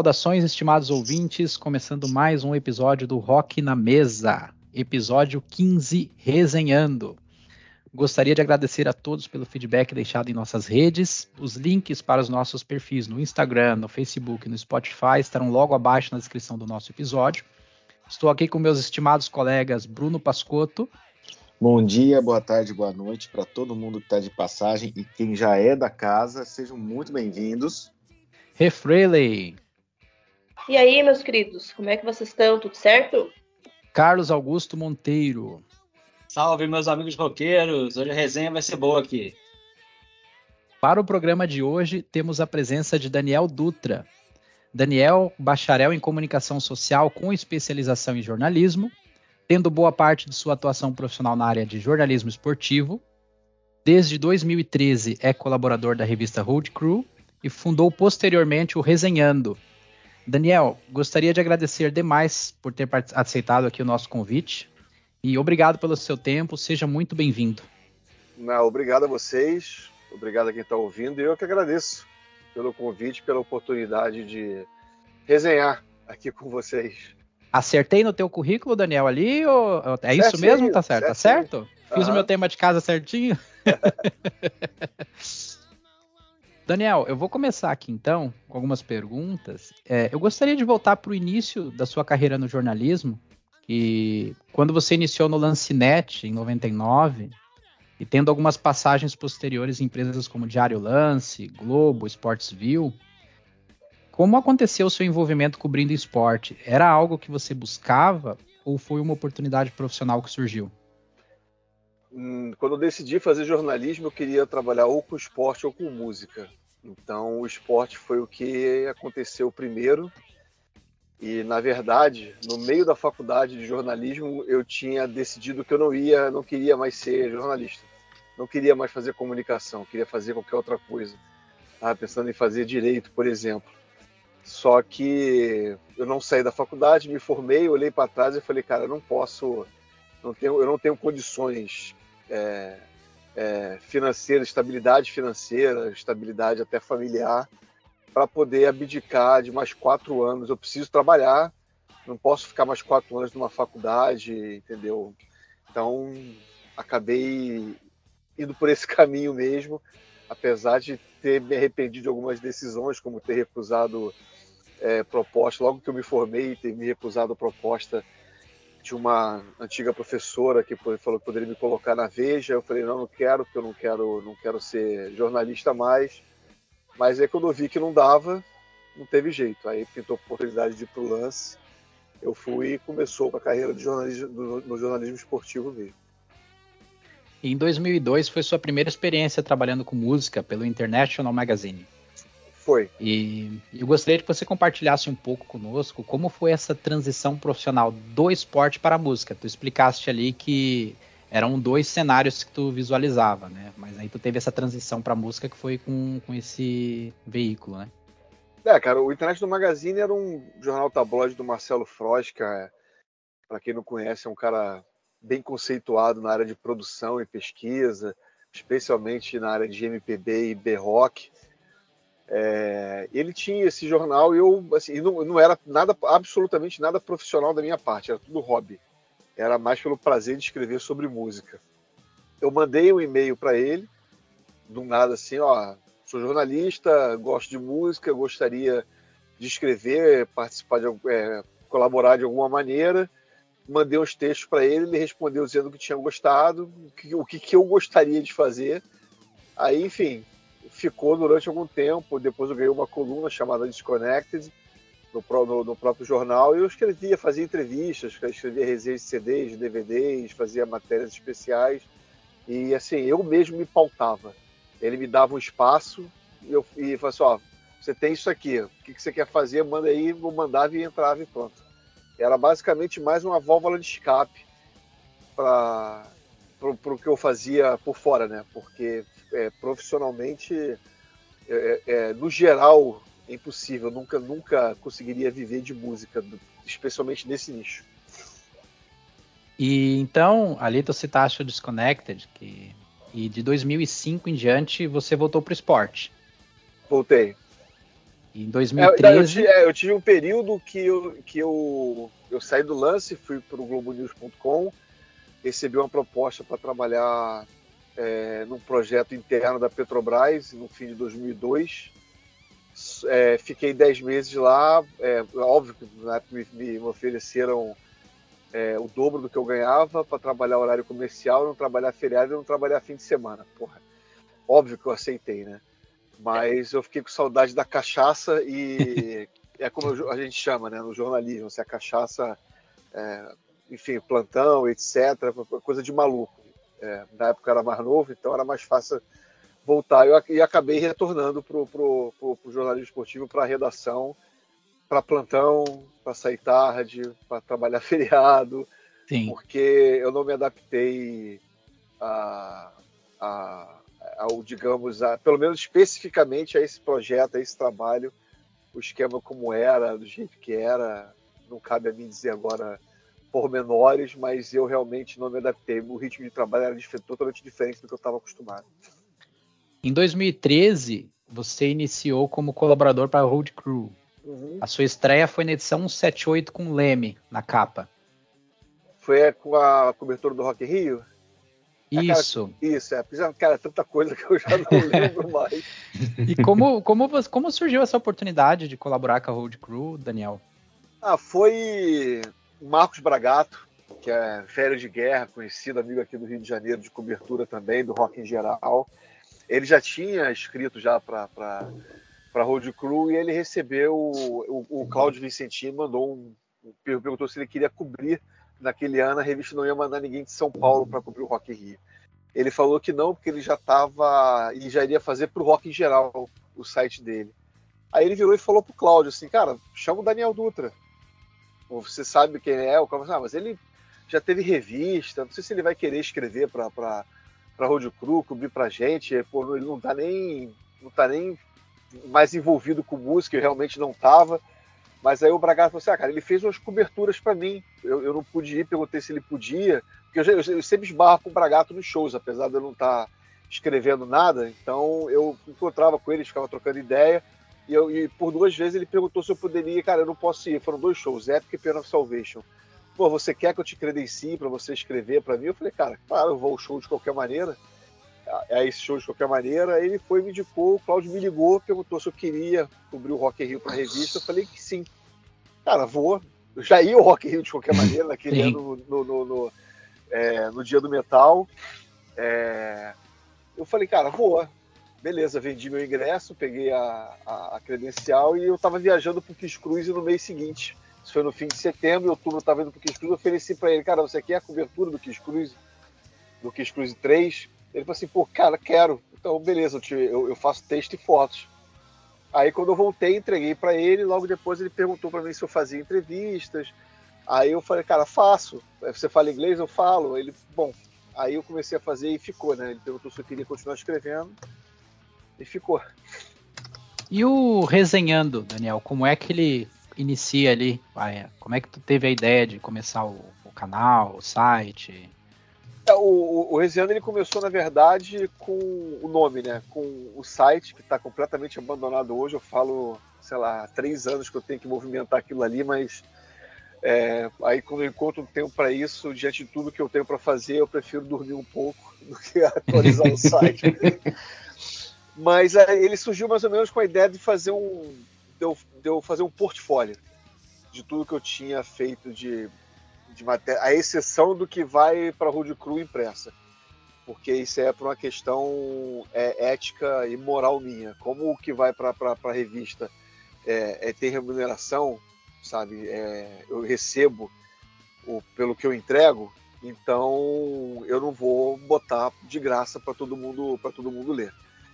Saudações, estimados ouvintes, começando mais um episódio do Rock na Mesa, episódio 15, Resenhando. Gostaria de agradecer a todos pelo feedback deixado em nossas redes. Os links para os nossos perfis no Instagram, no Facebook e no Spotify estarão logo abaixo na descrição do nosso episódio. Estou aqui com meus estimados colegas Bruno Pascotto. Bom dia, boa tarde, boa noite para todo mundo que está de passagem e quem já é da casa, sejam muito bem-vindos. Refreley. E aí, meus queridos, como é que vocês estão? Tudo certo? Carlos Augusto Monteiro. Salve, meus amigos roqueiros! Hoje a resenha vai ser boa aqui. Para o programa de hoje, temos a presença de Daniel Dutra. Daniel, bacharel em comunicação social com especialização em jornalismo, tendo boa parte de sua atuação profissional na área de jornalismo esportivo. Desde 2013 é colaborador da revista Road Crew e fundou posteriormente o Resenhando, Daniel, gostaria de agradecer demais por ter aceitado aqui o nosso convite e obrigado pelo seu tempo. Seja muito bem-vindo. Obrigado a vocês, obrigado a quem está ouvindo e eu que agradeço pelo convite, pela oportunidade de resenhar aqui com vocês. Acertei no teu currículo, Daniel, ali? Ou... É isso certinho, mesmo? Tá certo? Tá certo? Fiz o meu tema de casa certinho? Daniel, eu vou começar aqui então com algumas perguntas. É, eu gostaria de voltar para o início da sua carreira no jornalismo, que quando você iniciou no Lancinete em 99 e tendo algumas passagens posteriores em empresas como Diário Lance, Globo, Sportsville, como aconteceu o seu envolvimento cobrindo esporte? Era algo que você buscava ou foi uma oportunidade profissional que surgiu? Hum, quando eu decidi fazer jornalismo, eu queria trabalhar ou com esporte ou com música. Então o esporte foi o que aconteceu primeiro. E na verdade, no meio da faculdade de jornalismo, eu tinha decidido que eu não ia, não queria mais ser jornalista. Não queria mais fazer comunicação, queria fazer qualquer outra coisa. Estava pensando em fazer direito, por exemplo. Só que eu não saí da faculdade, me formei, olhei para trás e falei, cara, eu não posso, não tenho, eu não tenho condições é, é, financeira, estabilidade financeira, estabilidade até familiar, para poder abdicar de mais quatro anos. Eu preciso trabalhar, não posso ficar mais quatro anos numa faculdade, entendeu? Então, acabei indo por esse caminho mesmo, apesar de ter me arrependido de algumas decisões, como ter recusado é, proposta, logo que eu me formei, ter me recusado a proposta de uma antiga professora que falou que poderia me colocar na Veja. Eu falei, não, não quero, porque eu não quero, não quero ser jornalista mais. Mas aí quando eu vi que não dava, não teve jeito. Aí pintou a oportunidade de ir pro lance. Eu fui e começou a carreira de jornalismo, no jornalismo esportivo mesmo. Em 2002 foi sua primeira experiência trabalhando com música pelo International Magazine. Foi. E eu gostaria que você compartilhasse um pouco conosco como foi essa transição profissional do esporte para a música. Tu explicaste ali que eram dois cenários que tu visualizava, né? Mas aí tu teve essa transição para a música que foi com, com esse veículo, né? É, cara, o Internet do Magazine era um jornal tabloide do Marcelo Frost, que é, para quem não conhece, é um cara bem conceituado na área de produção e pesquisa, especialmente na área de MPB e B-Rock. É, ele tinha esse jornal e eu assim, não, não era nada, absolutamente nada profissional da minha parte, era tudo hobby. Era mais pelo prazer de escrever sobre música. Eu mandei um e-mail para ele, do nada assim, ó, sou jornalista, gosto de música, gostaria de escrever, participar de é, colaborar de alguma maneira. Mandei uns textos para ele, ele respondeu dizendo que tinha gostado, o que, o que, eu gostaria de fazer. Aí, enfim, ficou durante algum tempo. Depois eu ganhei uma coluna chamada Disconnected no, no, no próprio jornal e eu escrevia, fazia entrevistas, escrevia resenhas de CDs, DVDs, fazia matérias especiais e assim eu mesmo me pautava. Ele me dava um espaço e eu e falava assim, ó, você tem isso aqui, o que, que você quer fazer? Manda aí, eu mandava e entrava e pronto. Era basicamente mais uma válvula de escape para o que eu fazia por fora, né? Porque é, profissionalmente, é, é, é, no geral, é impossível. Nunca, nunca conseguiria viver de música, especialmente nesse nicho. E então, ali tu citaste o Disconnected, que, e de 2005 em diante você voltou para o esporte. Voltei. Em 2013. É, eu, eu, tive um período que eu, que eu, eu saí do lance, fui para o Globonews.com, recebi uma proposta para trabalhar é, num projeto interno da Petrobras no fim de 2002. É, fiquei 10 meses lá. É, óbvio que na época me, me ofereceram é, o dobro do que eu ganhava para trabalhar horário comercial, não trabalhar feriado e não trabalhar fim de semana. Porra, óbvio que eu aceitei, né? Mas eu fiquei com saudade da cachaça e é como a gente chama, né, no jornalismo, se a cachaça, é, enfim, plantão, etc, coisa de maluco. É, na época era mais novo, então era mais fácil voltar. Eu, e acabei retornando para o jornalismo esportivo, para a redação, para plantão, para sair tarde, para trabalhar feriado, Sim. porque eu não me adaptei a, a, ao, digamos, a, pelo menos especificamente a esse projeto, a esse trabalho, o esquema como era, do jeito que era, não cabe a mim dizer agora pormenores, mas eu realmente não me adaptei. O ritmo de trabalho era totalmente diferente do que eu estava acostumado. Em 2013, você iniciou como colaborador para a Road Crew. Uhum. A sua estreia foi na edição 178 com Leme na capa. Foi com a cobertura do Rock Rio? Isso. É, cara, isso, é. Cara, tanta coisa que eu já não lembro mais. E como, como, como surgiu essa oportunidade de colaborar com a Road Crew, Daniel? Ah, foi Marcos Bragato, que é velho de guerra, conhecido amigo aqui do Rio de Janeiro, de cobertura também, do rock em geral. Ele já tinha escrito já para para Road Crew e ele recebeu o, o, o Cláudio Vicentino mandou um perguntou se ele queria cobrir naquele ano a revista não ia mandar ninguém de São Paulo para cobrir o Rock in Rio. Ele falou que não porque ele já estava e já iria fazer para o Rock em geral o site dele. Aí ele virou e falou pro Cláudio assim, cara, chama o Daniel Dutra. Você sabe quem é? O Cláudio, ah, mas ele já teve revista, não sei se ele vai querer escrever para para para Road Crew, cobrir pra gente, pô, ele não tá nem não tá nem mais envolvido com música, eu realmente não estava. Mas aí o Bragato falou assim: ah, cara, ele fez umas coberturas para mim. Eu, eu não pude ir, perguntei se ele podia, porque eu, eu, eu sempre esbarro com o Bragato nos shows, apesar de eu não estar tá escrevendo nada. Então eu encontrava com ele, ficava trocando ideia. E, eu, e por duas vezes ele perguntou se eu poderia. Cara, eu não posso ir. Foram dois shows, Epic e Piano of Salvation. Pô, você quer que eu te credencie para você escrever para mim? Eu falei, cara, claro, eu vou ao show de qualquer maneira a esse show de qualquer maneira. Ele foi, me indicou, o Cláudio me ligou, perguntou se eu queria cobrir o Rock in Rio para revista. Eu falei que sim. Cara, vou. Eu já ia ao Rock in Rio de qualquer maneira, naquele ano, no, no, no, é, no, dia do metal. É, eu falei, cara, vou. Beleza, vendi meu ingresso, peguei a, a, a credencial e eu estava viajando para o Kiss Cruise no mês seguinte. Isso foi no fim de setembro, em outubro eu estava indo para o Kiss Cruise, eu ofereci para ele, cara, você quer a cobertura do Kiss Cruise? Do Kiss Cruise 3? Ele falou assim, pô, cara, quero. Então, beleza, eu, te, eu, eu faço texto e fotos. Aí, quando eu voltei, entreguei para ele. Logo depois, ele perguntou para mim se eu fazia entrevistas. Aí eu falei, cara, faço. Você fala inglês? Eu falo. Ele, bom. Aí eu comecei a fazer e ficou, né? Ele perguntou se eu queria continuar escrevendo e ficou. E o resenhando, Daniel, como é que ele inicia ali? Como é que tu teve a ideia de começar o, o canal, o site? É, o, o Reziano ele começou, na verdade, com o nome, né? Com o site, que está completamente abandonado hoje. Eu falo, sei lá, há três anos que eu tenho que movimentar aquilo ali, mas é, aí quando eu encontro um tempo para isso, diante de tudo que eu tenho para fazer, eu prefiro dormir um pouco do que atualizar o site. mas é, ele surgiu mais ou menos com a ideia de fazer um. de eu, de eu fazer um portfólio de tudo que eu tinha feito de de matéria, a exceção do que vai para Road Crew impressa. Porque isso é por uma questão é, ética e moral minha. Como o que vai para a revista é, é, ter remuneração, sabe? É, eu recebo o, pelo que eu entrego, então eu não vou botar de graça para todo mundo para todo mundo ler.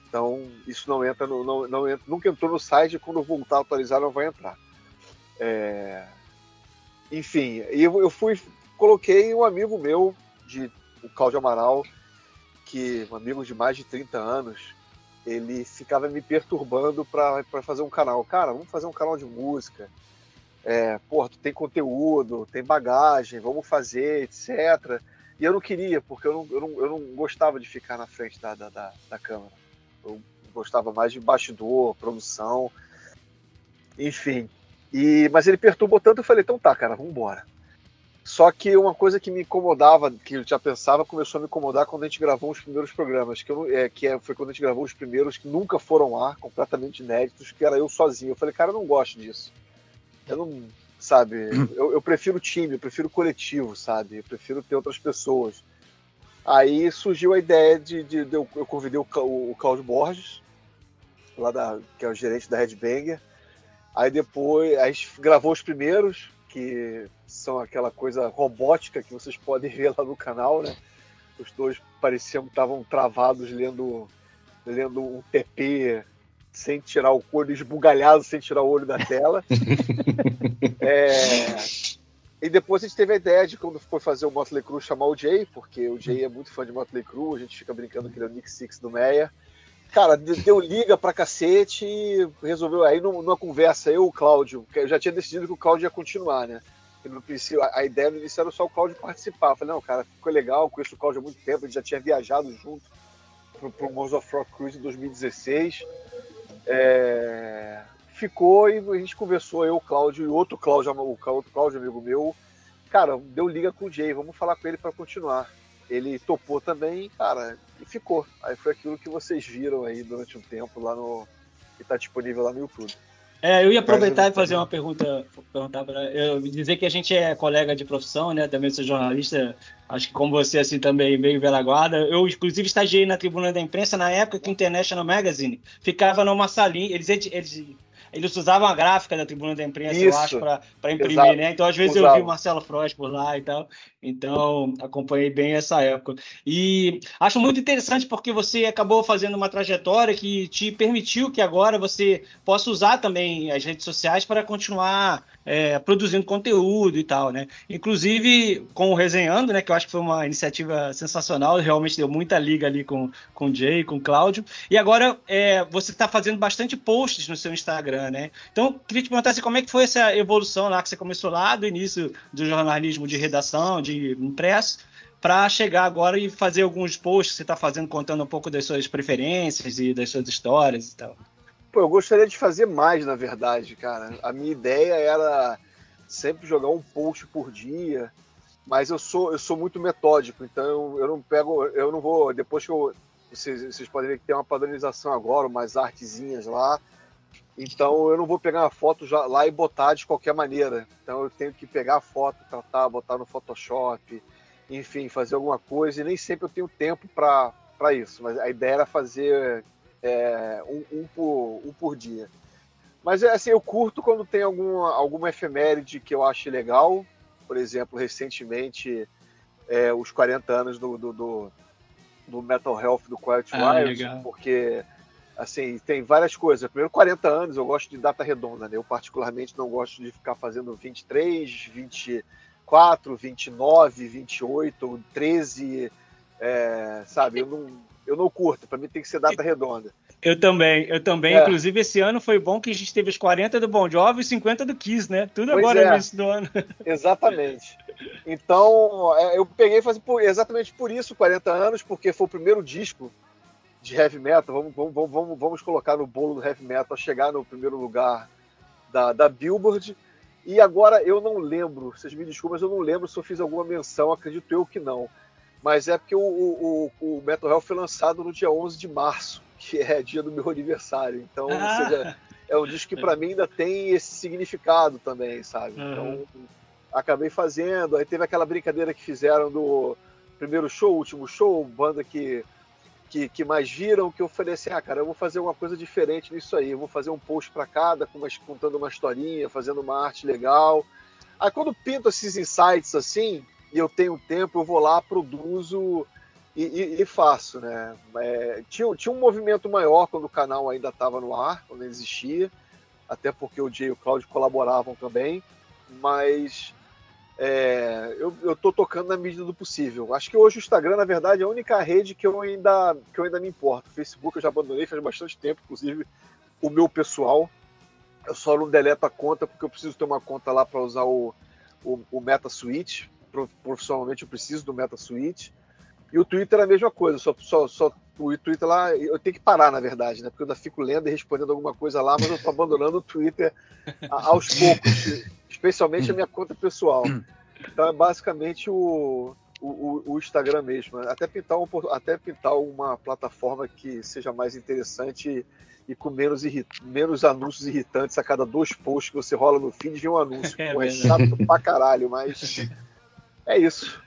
Então isso não entra, no, não, não entra, nunca entrou no site. Quando eu voltar a atualizar, não vai entrar. É, enfim, eu, eu fui, coloquei um amigo meu, de, o Cláudio Amaral, que um amigo de mais de 30 anos, ele ficava me perturbando para fazer um canal. Cara, vamos fazer um canal de música. É, porra, tu tem conteúdo, tem bagagem, vamos fazer, etc. E eu não queria, porque eu não, eu não, eu não gostava de ficar na frente da, da, da, da câmera. Eu gostava mais de bastidor, produção. Enfim. E, mas ele perturbou tanto, eu falei, então tá, cara, vamos embora. Só que uma coisa que me incomodava, que eu já pensava, começou a me incomodar quando a gente gravou os primeiros programas, que, eu, é, que é, foi quando a gente gravou os primeiros que nunca foram lá, completamente inéditos, que era eu sozinho. Eu falei, cara, eu não gosto disso. Eu não, sabe, eu, eu prefiro time, eu prefiro coletivo, sabe, eu prefiro ter outras pessoas. Aí surgiu a ideia de, de, de eu, eu, convidei o, o, o Cláudio Borges, lá da, que é o gerente da Red Banger. Aí depois, a gente gravou os primeiros, que são aquela coisa robótica que vocês podem ver lá no canal, né? Os dois pareciam que estavam travados lendo, lendo um TP sem tirar o olho, esbugalhado sem tirar o olho da tela. é... E depois a gente teve a ideia de quando foi fazer o Motley Crue chamar o Jay, porque o Jay é muito fã de Motley Crue, a gente fica brincando que ele é o Nick Six do Meia. Cara, deu liga pra cacete e resolveu. Aí numa conversa, eu o Cláudio, eu já tinha decidido que o Cláudio ia continuar, né? no princípio, a ideia no início era só o Cláudio participar. Eu falei, não, cara, ficou legal, conheço o Cláudio há muito tempo, gente já tinha viajado junto pro, pro Mons of Rock Cruise em 2016. É... Ficou e a gente conversou, eu, o Cláudio e outro Cláudio, o outro Cláudio, amigo meu. Cara, deu liga com o Jay, vamos falar com ele para continuar. Ele topou também, cara, e ficou. Aí foi aquilo que vocês viram aí durante um tempo lá no. que tá disponível lá no YouTube. É, eu ia aproveitar e fazer uma pergunta, perguntar para eu dizer que a gente é colega de profissão, né? Também sou jornalista, acho que como você assim também meio velha guarda. Eu inclusive estagiei na tribuna da imprensa na época que o International Magazine ficava numa salinha, eles, eles eles usavam a gráfica da tribuna da imprensa, Isso. eu acho, para imprimir, Exato. né? Então, às vezes, Usava. eu vi o Marcelo Frost por lá e tal. Então, acompanhei bem essa época. E acho muito interessante porque você acabou fazendo uma trajetória que te permitiu que agora você possa usar também as redes sociais para continuar é, produzindo conteúdo e tal, né? Inclusive com o Resenhando, né? Que eu acho que foi uma iniciativa sensacional, realmente deu muita liga ali com, com o Jay, com o Cláudio. E agora é, você está fazendo bastante posts no seu Instagram, né? Então, queria te perguntar assim, como é que foi essa evolução lá que você começou lá do início do jornalismo de redação, de impresso, para chegar agora e fazer alguns posts que você está fazendo contando um pouco das suas preferências e das suas histórias e tal. Pô, eu gostaria de fazer mais, na verdade, cara. A minha ideia era sempre jogar um post por dia, mas eu sou eu sou muito metódico, então eu não pego, eu não vou depois que eu vocês, vocês podem ver que tem uma padronização agora, umas artezinhas lá. Então eu não vou pegar uma foto já lá e botar de qualquer maneira. Então eu tenho que pegar a foto, tratar, botar no Photoshop, enfim, fazer alguma coisa. E nem sempre eu tenho tempo para isso. Mas a ideia era fazer é, um, um, por, um por dia. Mas é assim, eu curto quando tem alguma, alguma efeméride que eu acho legal. Por exemplo, recentemente, é, os 40 anos do, do, do, do Metal Health do Quiet ah, Riot, porque assim, tem várias coisas. Primeiro, 40 anos, eu gosto de data redonda, né? Eu particularmente não gosto de ficar fazendo 23, 24, 29, 28, 13, é, sabe? Eu não, eu não curto, para mim tem que ser data redonda. Eu também, eu também. É. Inclusive, esse ano foi bom que a gente teve os 40 do Bon Jovi e os 50 do Kiss, né? Tudo pois agora é. no início do ano. Exatamente. Então, é, eu peguei e falei por, exatamente por isso 40 anos, porque foi o primeiro disco de heavy metal. Vamos, vamos, vamos, vamos colocar no bolo do heavy metal, chegar no primeiro lugar da, da Billboard. E agora eu não lembro, vocês me desculpem, mas eu não lembro se eu fiz alguma menção, acredito eu que não mas é porque o, o, o Metal Hell foi lançado no dia 11 de março, que é dia do meu aniversário. Então, ah. seja, é um disco que para mim ainda tem esse significado também, sabe? Então, acabei fazendo. Aí teve aquela brincadeira que fizeram do primeiro show, último show, banda que, que, que mais viram, que eu falei assim: ah, cara, eu vou fazer uma coisa diferente nisso aí. Eu vou fazer um post para cada, uma, contando uma historinha, fazendo uma arte legal. Aí quando pinto esses insights assim, e eu tenho tempo, eu vou lá, produzo e, e, e faço, né? É, tinha, tinha um movimento maior quando o canal ainda estava no ar, quando existia, até porque o Jay e o Claudio colaboravam também, mas é, eu, eu tô tocando na medida do possível. Acho que hoje o Instagram, na verdade, é a única rede que eu ainda, que eu ainda me importo. O Facebook eu já abandonei faz bastante tempo, inclusive o meu pessoal. Eu só não deleto a conta porque eu preciso ter uma conta lá para usar o, o, o Meta Suite profissionalmente eu preciso do MetaSuite. E o Twitter é a mesma coisa, só, só, só o Twitter lá, eu tenho que parar, na verdade, né? Porque eu ainda fico lendo e respondendo alguma coisa lá, mas eu tô abandonando o Twitter aos poucos, especialmente a minha conta pessoal. Então é basicamente o, o, o Instagram mesmo. Até pintar, um, até pintar uma plataforma que seja mais interessante e com menos, menos anúncios irritantes a cada dois posts que você rola no feed de um anúncio. É, Pô, é chato pra caralho, mas é isso.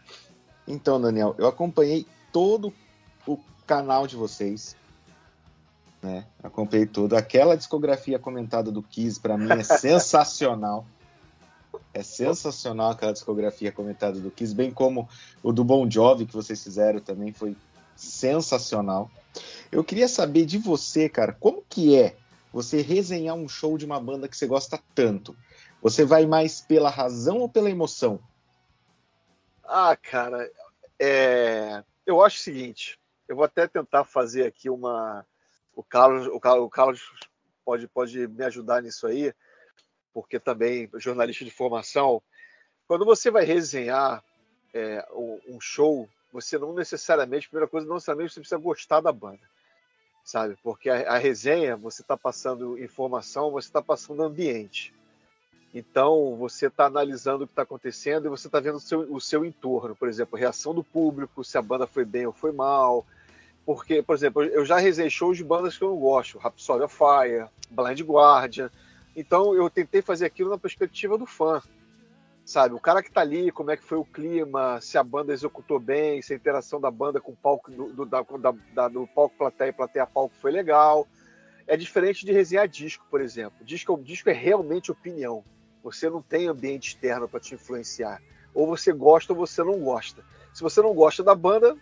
Então, Daniel, eu acompanhei todo o canal de vocês. Né? Acompanhei tudo. Aquela discografia comentada do Kiss, para mim, é sensacional. É sensacional aquela discografia comentada do Kiss, bem como o do Bon Jovi que vocês fizeram também foi sensacional. Eu queria saber de você, cara, como que é você resenhar um show de uma banda que você gosta tanto? Você vai mais pela razão ou pela emoção? Ah, cara, é... eu acho o seguinte. Eu vou até tentar fazer aqui uma. O Carlos, o Carlos, o Carlos pode, pode me ajudar nisso aí, porque também jornalista de formação. Quando você vai resenhar é, um show, você não necessariamente, primeira coisa, não necessariamente você precisa gostar da banda sabe? Porque a, a resenha, você está passando informação, você está passando ambiente. Então, você está analisando o que está acontecendo e você está vendo o seu, o seu entorno, por exemplo, reação do público, se a banda foi bem ou foi mal. Porque, por exemplo, eu já resenhei shows de bandas que eu não gosto, Rhapsody of Fire, Blind Guardian. Então, eu tentei fazer aquilo na perspectiva do fã sabe? O cara que tá ali, como é que foi o clima, se a banda executou bem, se a interação da banda com o palco do, do, da, da, do palco plateia plateia palco foi legal. É diferente de resenhar disco, por exemplo. Disco, disco é realmente opinião. Você não tem ambiente externo para te influenciar. Ou você gosta ou você não gosta. Se você não gosta da banda,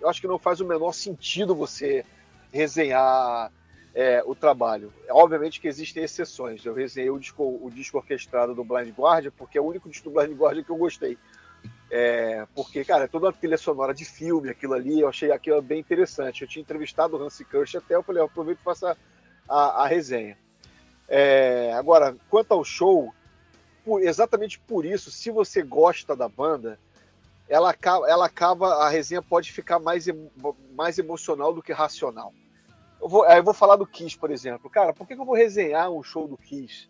eu acho que não faz o menor sentido você resenhar é, o trabalho. Obviamente que existem exceções. Eu resenhei o disco, o disco orquestrado do Blind Guardian, porque é o único disco do Blind Guardian que eu gostei. É, porque, cara, toda a trilha sonora de filme, aquilo ali, eu achei aquilo bem interessante. Eu tinha entrevistado o Hansi Kirsch até, eu falei, aproveito e faço a, a, a resenha. É, agora, quanto ao show, por, exatamente por isso, se você gosta da banda, ela, ela acaba, a resenha pode ficar mais, mais emocional do que racional. Eu vou, eu vou falar do Kiss, por exemplo. Cara, por que, eu vou resenhar um show do Kiss?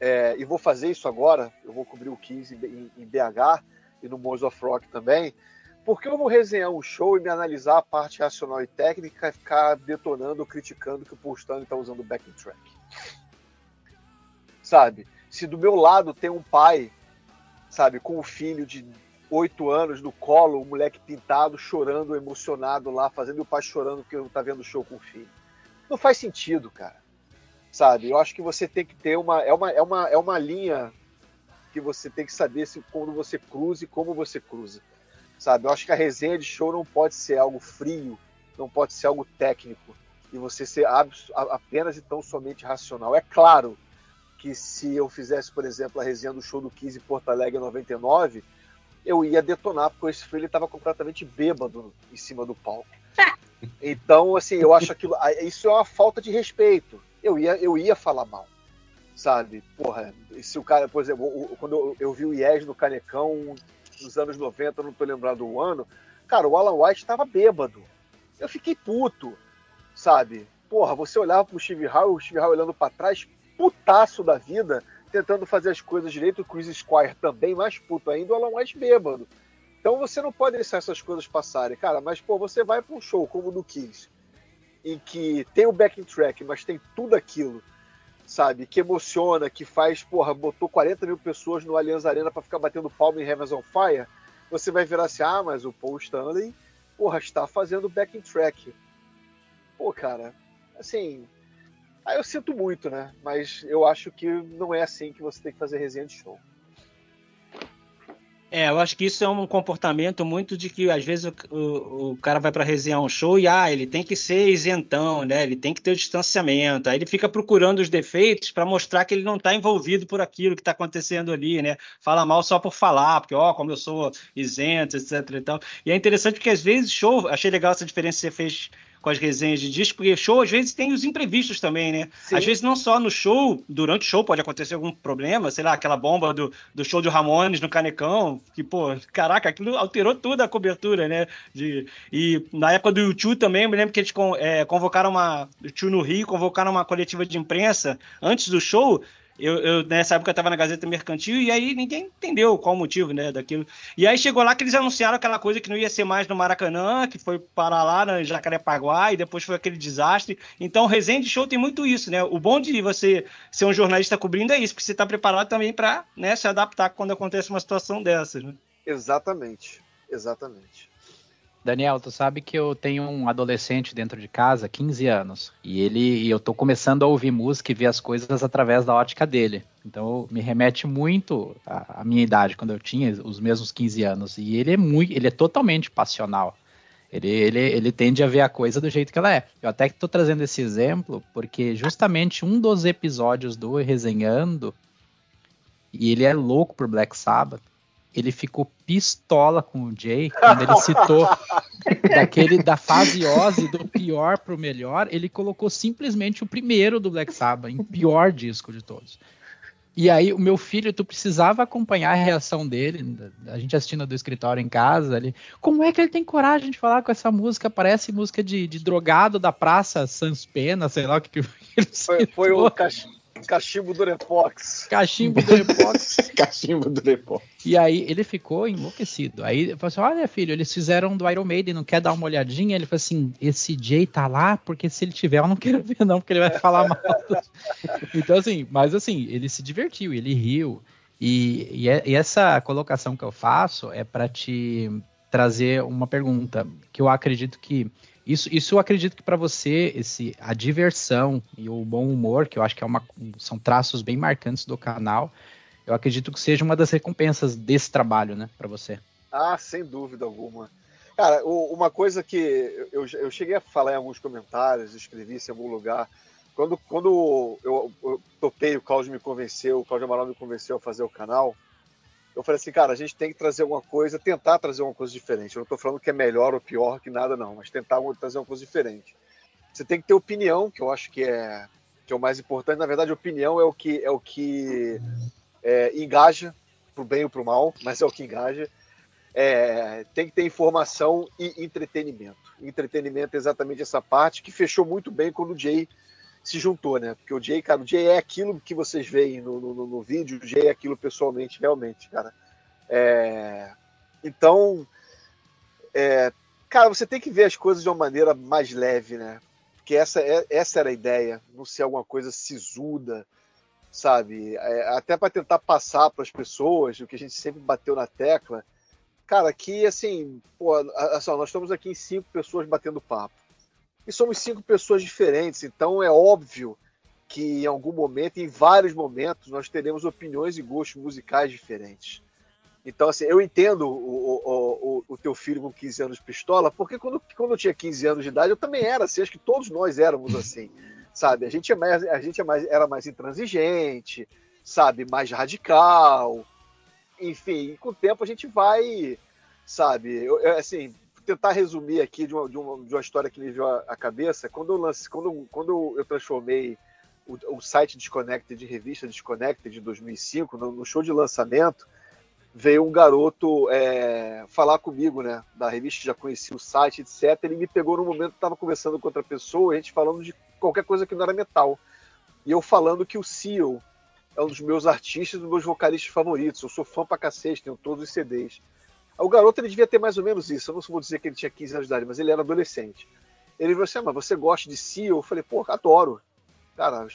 É, e vou fazer isso agora. Eu vou cobrir o Kiss em, em BH e no Mons of Rock também. Porque eu vou resenhar um show e me analisar a parte racional e técnica e ficar detonando criticando que o Paul Stanley está usando backing track. Sabe? Se do meu lado tem um pai, sabe, com um filho de oito anos no colo, o moleque pintado, chorando, emocionado lá, fazendo o pai chorando porque não tá vendo o show com o filho. Não faz sentido, cara. Sabe? Eu acho que você tem que ter uma. É uma, é uma, é uma linha que você tem que saber se quando você cruza e como você cruza. Sabe? Eu acho que a resenha de show não pode ser algo frio, não pode ser algo técnico e você ser apenas e tão somente racional. É claro que se eu fizesse, por exemplo, a resenha do show do 15 em Porto Alegre 99, eu ia detonar, porque esse filho estava completamente bêbado em cima do palco. Então, assim, eu acho aquilo. Isso é uma falta de respeito. Eu ia, eu ia falar mal. Sabe? Porra, se o cara, por exemplo, quando eu, vi o Yes no Canecão nos anos 90, não tô lembrado do ano, cara, o Alan White estava bêbado. Eu fiquei puto, sabe? Porra, você olhava pro Steve Howe, o Steve Howe olhando para trás, putaço da vida, tentando fazer as coisas direito, o Chris Squire também, mais puto ainda, o Alan White bêbado. Então você não pode deixar essas coisas passarem, cara. Mas, pô, você vai para um show como o do Kiss, em que tem o backing track, mas tem tudo aquilo, sabe? Que emociona, que faz, porra, botou 40 mil pessoas no Allianz Arena para ficar batendo palma em Heavens on Fire. Você vai virar assim, ah, mas o Paul Stanley, porra, está fazendo backing track. Pô, cara, assim, Aí eu sinto muito, né? Mas eu acho que não é assim que você tem que fazer resenha de show. É, eu acho que isso é um comportamento muito de que às vezes o, o, o cara vai para resenhar um show e ah, ele tem que ser isentão, né? Ele tem que ter o distanciamento. Aí ele fica procurando os defeitos para mostrar que ele não está envolvido por aquilo que está acontecendo ali, né? Fala mal só por falar, porque ó, como eu sou isento, etc e tal. E é interessante porque às vezes show, achei legal essa diferença que você fez com as resenhas de disco, porque show às vezes tem os imprevistos também, né? Sim. Às vezes não só no show, durante o show pode acontecer algum problema, sei lá, aquela bomba do, do show do Ramones no Canecão, que, pô, caraca, aquilo alterou toda a cobertura, né? De, e na época do YouTube também, eu me lembro que eles é, convocaram uma. O Tio no Rio convocaram uma coletiva de imprensa antes do show eu, eu, nessa época eu estava na Gazeta Mercantil e aí ninguém entendeu qual o motivo, né, daquilo. E aí chegou lá que eles anunciaram aquela coisa que não ia ser mais no Maracanã, que foi para lá na Jacarepaguá e depois foi aquele desastre. Então, o resenha de show tem muito isso, né? O bom de você ser um jornalista cobrindo é isso, porque você está preparado também para né, se adaptar quando acontece uma situação dessas, né? Exatamente, exatamente. Daniel, tu sabe que eu tenho um adolescente dentro de casa, 15 anos, e ele e eu tô começando a ouvir música e ver as coisas através da ótica dele. Então me remete muito à, à minha idade, quando eu tinha os mesmos 15 anos. E ele é muito, ele é totalmente passional. Ele, ele, ele tende a ver a coisa do jeito que ela é. Eu até tô trazendo esse exemplo, porque justamente um dos episódios do Resenhando, e ele é louco por Black Sabbath, ele ficou pistola com o Jay quando ele citou daquele da fase Ozzy do pior pro melhor, ele colocou simplesmente o primeiro do Black Sabbath, em pior disco de todos. E aí o meu filho, tu precisava acompanhar a reação dele, a gente assistindo do escritório em casa, ali, como é que ele tem coragem de falar com essa música? Parece música de, de drogado da praça Sans Pena, sei lá o que, que ele foi, foi o cachorro Cachimbo do Repox. Cachimbo do Repox. Cachimbo do Repox. E aí ele ficou enlouquecido. Aí eu falei assim: olha, filho, eles fizeram do Iron Maiden, não quer dar uma olhadinha? Ele falou assim: esse Jay tá lá, porque se ele tiver, eu não quero ver, não, porque ele vai falar mal. então, assim, mas assim, ele se divertiu, ele riu. E, e, é, e essa colocação que eu faço é para te trazer uma pergunta que eu acredito que isso, isso eu acredito que para você, esse, a diversão e o bom humor, que eu acho que é uma, são traços bem marcantes do canal, eu acredito que seja uma das recompensas desse trabalho, né, para você. Ah, sem dúvida alguma. Cara, uma coisa que eu, eu cheguei a falar em alguns comentários, escrevi isso em algum lugar. Quando, quando eu, eu topei, o Cláudio me convenceu, o Cláudio Amaral me convenceu a fazer o canal, eu falei assim, cara, a gente tem que trazer alguma coisa, tentar trazer uma coisa diferente. Eu não estou falando que é melhor ou pior que nada, não, mas tentar trazer uma coisa diferente. Você tem que ter opinião, que eu acho que é, que é o mais importante. Na verdade, opinião é o que é o que é, engaja pro bem ou pro mal, mas é o que engaja. É, tem que ter informação e entretenimento. Entretenimento é exatamente essa parte que fechou muito bem quando o Jay se juntou, né? Porque o Jay, cara, o Jay é aquilo que vocês veem no, no, no vídeo, o Jay é aquilo pessoalmente, realmente, cara. É... Então, é... cara, você tem que ver as coisas de uma maneira mais leve, né? Porque essa, é, essa era a ideia, não ser alguma coisa sisuda, sabe? É, até para tentar passar para as pessoas o que a gente sempre bateu na tecla. Cara, que assim, pô, assim, nós estamos aqui em cinco pessoas batendo papo e somos cinco pessoas diferentes, então é óbvio que em algum momento, em vários momentos, nós teremos opiniões e gostos musicais diferentes. Então, assim, eu entendo o, o, o, o, teu filho com 15 anos pistola, porque quando, quando eu tinha 15 anos de idade, eu também era assim, acho que todos nós éramos assim, sabe? A gente, é mais, a gente é mais, era mais intransigente, sabe? Mais radical, enfim, com o tempo a gente vai, sabe? Eu, assim, tentar resumir aqui de uma, de uma, de uma história que me veio à cabeça. Quando eu, lance, quando, quando eu transformei o, o site Disconnected de revista Disconnected de 2005, no, no show de lançamento, veio um garoto é, falar comigo, né? Da revista já conhecia o site, etc. Ele me pegou no momento que estava conversando com outra pessoa, a gente falando de qualquer coisa que não era metal. E eu falando que o Seal é um dos meus artistas, dos meus vocalistas favoritos. Eu sou fã pra cacete, tenho todos os CDs. O garoto ele devia ter mais ou menos isso. Eu não vou dizer que ele tinha 15 anos de idade, mas ele era adolescente. Ele falou assim: ah, mas você gosta de Seal? Eu falei: pô, adoro. Cara,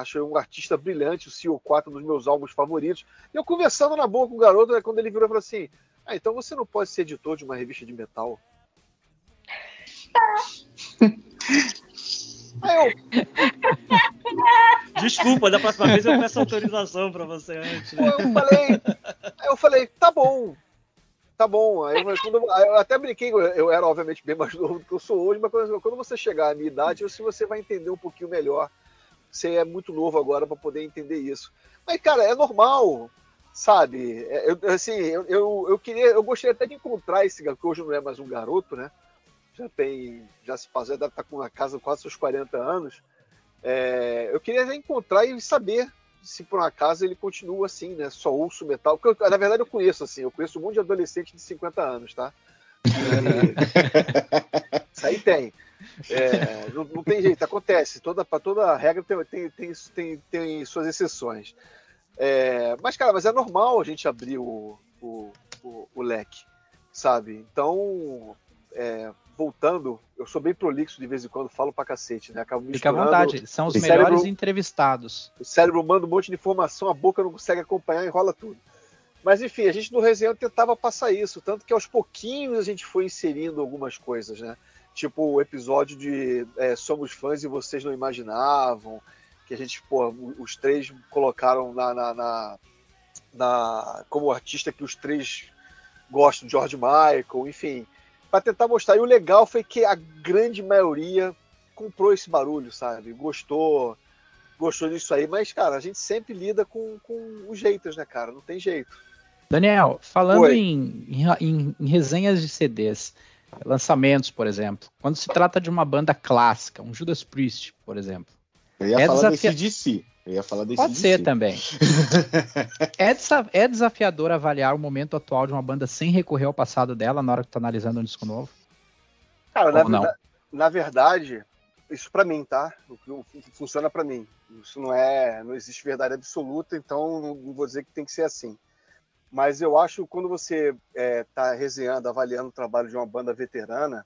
achei um artista brilhante, o Seal 4, um dos meus álbuns favoritos. E eu conversando na boa com o garoto, né, quando ele virou e falou assim: Ah, então você não pode ser editor de uma revista de metal? Aí eu... Desculpa, da próxima vez eu peço autorização para você antes. Né? Eu falei, eu falei, tá bom, tá bom. Aí, quando, eu até brinquei, eu era obviamente bem mais novo do que eu sou hoje, mas quando, você chegar à minha idade, se você vai entender um pouquinho melhor. Você é muito novo agora para poder entender isso. Mas, cara, é normal, sabe? É, eu, assim, eu, eu, eu, queria, eu gostaria até de encontrar esse garoto, que hoje não é mais um garoto, né? já tem, já se passou, já deve estar com a casa quase seus 40 anos. É, eu queria encontrar e saber se por um acaso ele continua assim, né? Só ouço metal. Eu, na verdade eu conheço assim, eu conheço um monte de adolescente de 50 anos, tá? Isso aí tem. É, não, não, tem jeito, acontece. Toda, para toda regra tem, tem, tem, tem, tem suas exceções. É, mas, cara, mas é normal a gente abrir o, o, o, o leque, sabe? Então, é, voltando, eu sou bem prolixo de vez em quando, falo pra cacete, né? Acabo Fica à vontade, são os melhores cérebro, entrevistados. O cérebro manda um monte de informação, a boca não consegue acompanhar, enrola tudo. Mas enfim, a gente no resenha tentava passar isso, tanto que aos pouquinhos a gente foi inserindo algumas coisas, né? Tipo o episódio de é, Somos Fãs e Vocês Não Imaginavam, que a gente, pô, os três colocaram na, na, na, na como artista que os três gostam, George Michael, enfim para tentar mostrar. E o legal foi que a grande maioria comprou esse barulho, sabe? Gostou, gostou disso aí. Mas, cara, a gente sempre lida com, com os jeitos, né, cara? Não tem jeito. Daniel, falando em, em, em, resenhas de CDs, lançamentos, por exemplo, quando se trata de uma banda clássica, um Judas Priest, por exemplo. Eu ia é falar desafia... desse DC. Eu ia falar desse Pode DC. ser também. é, desa é desafiador avaliar o momento atual de uma banda sem recorrer ao passado dela na hora que tá analisando um disco novo? Cara, na, não? na, verdade, isso para mim, tá? Funciona para mim. Isso não é, não existe verdade absoluta, então não vou dizer que tem que ser assim. Mas eu acho que quando você está é, resenhando, avaliando o trabalho de uma banda veterana,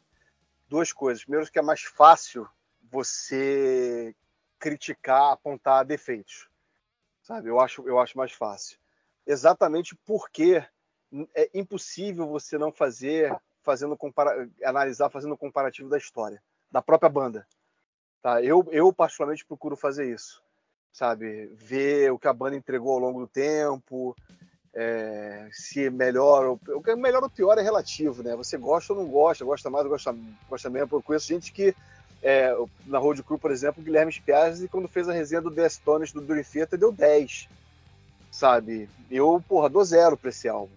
duas coisas. Primeiro, que é mais fácil você criticar, apontar defeitos. Sabe? Eu acho, eu acho mais fácil. Exatamente porque é impossível você não fazer, fazendo compara analisar, fazendo comparativo da história, da própria banda. Tá? Eu, eu particularmente procuro fazer isso, sabe? Ver o que a banda entregou ao longo do tempo, é, se é melhor o que é melhor ou pior é relativo, né? Você gosta ou não gosta, gosta mais ou gosta, gosta menos. Eu conheço gente que é, na Road Crew, por exemplo, o Guilherme Spiazzi, quando fez a resenha do The Stones do Dream Theater, deu 10. Sabe? Eu, porra, dou zero pra esse álbum.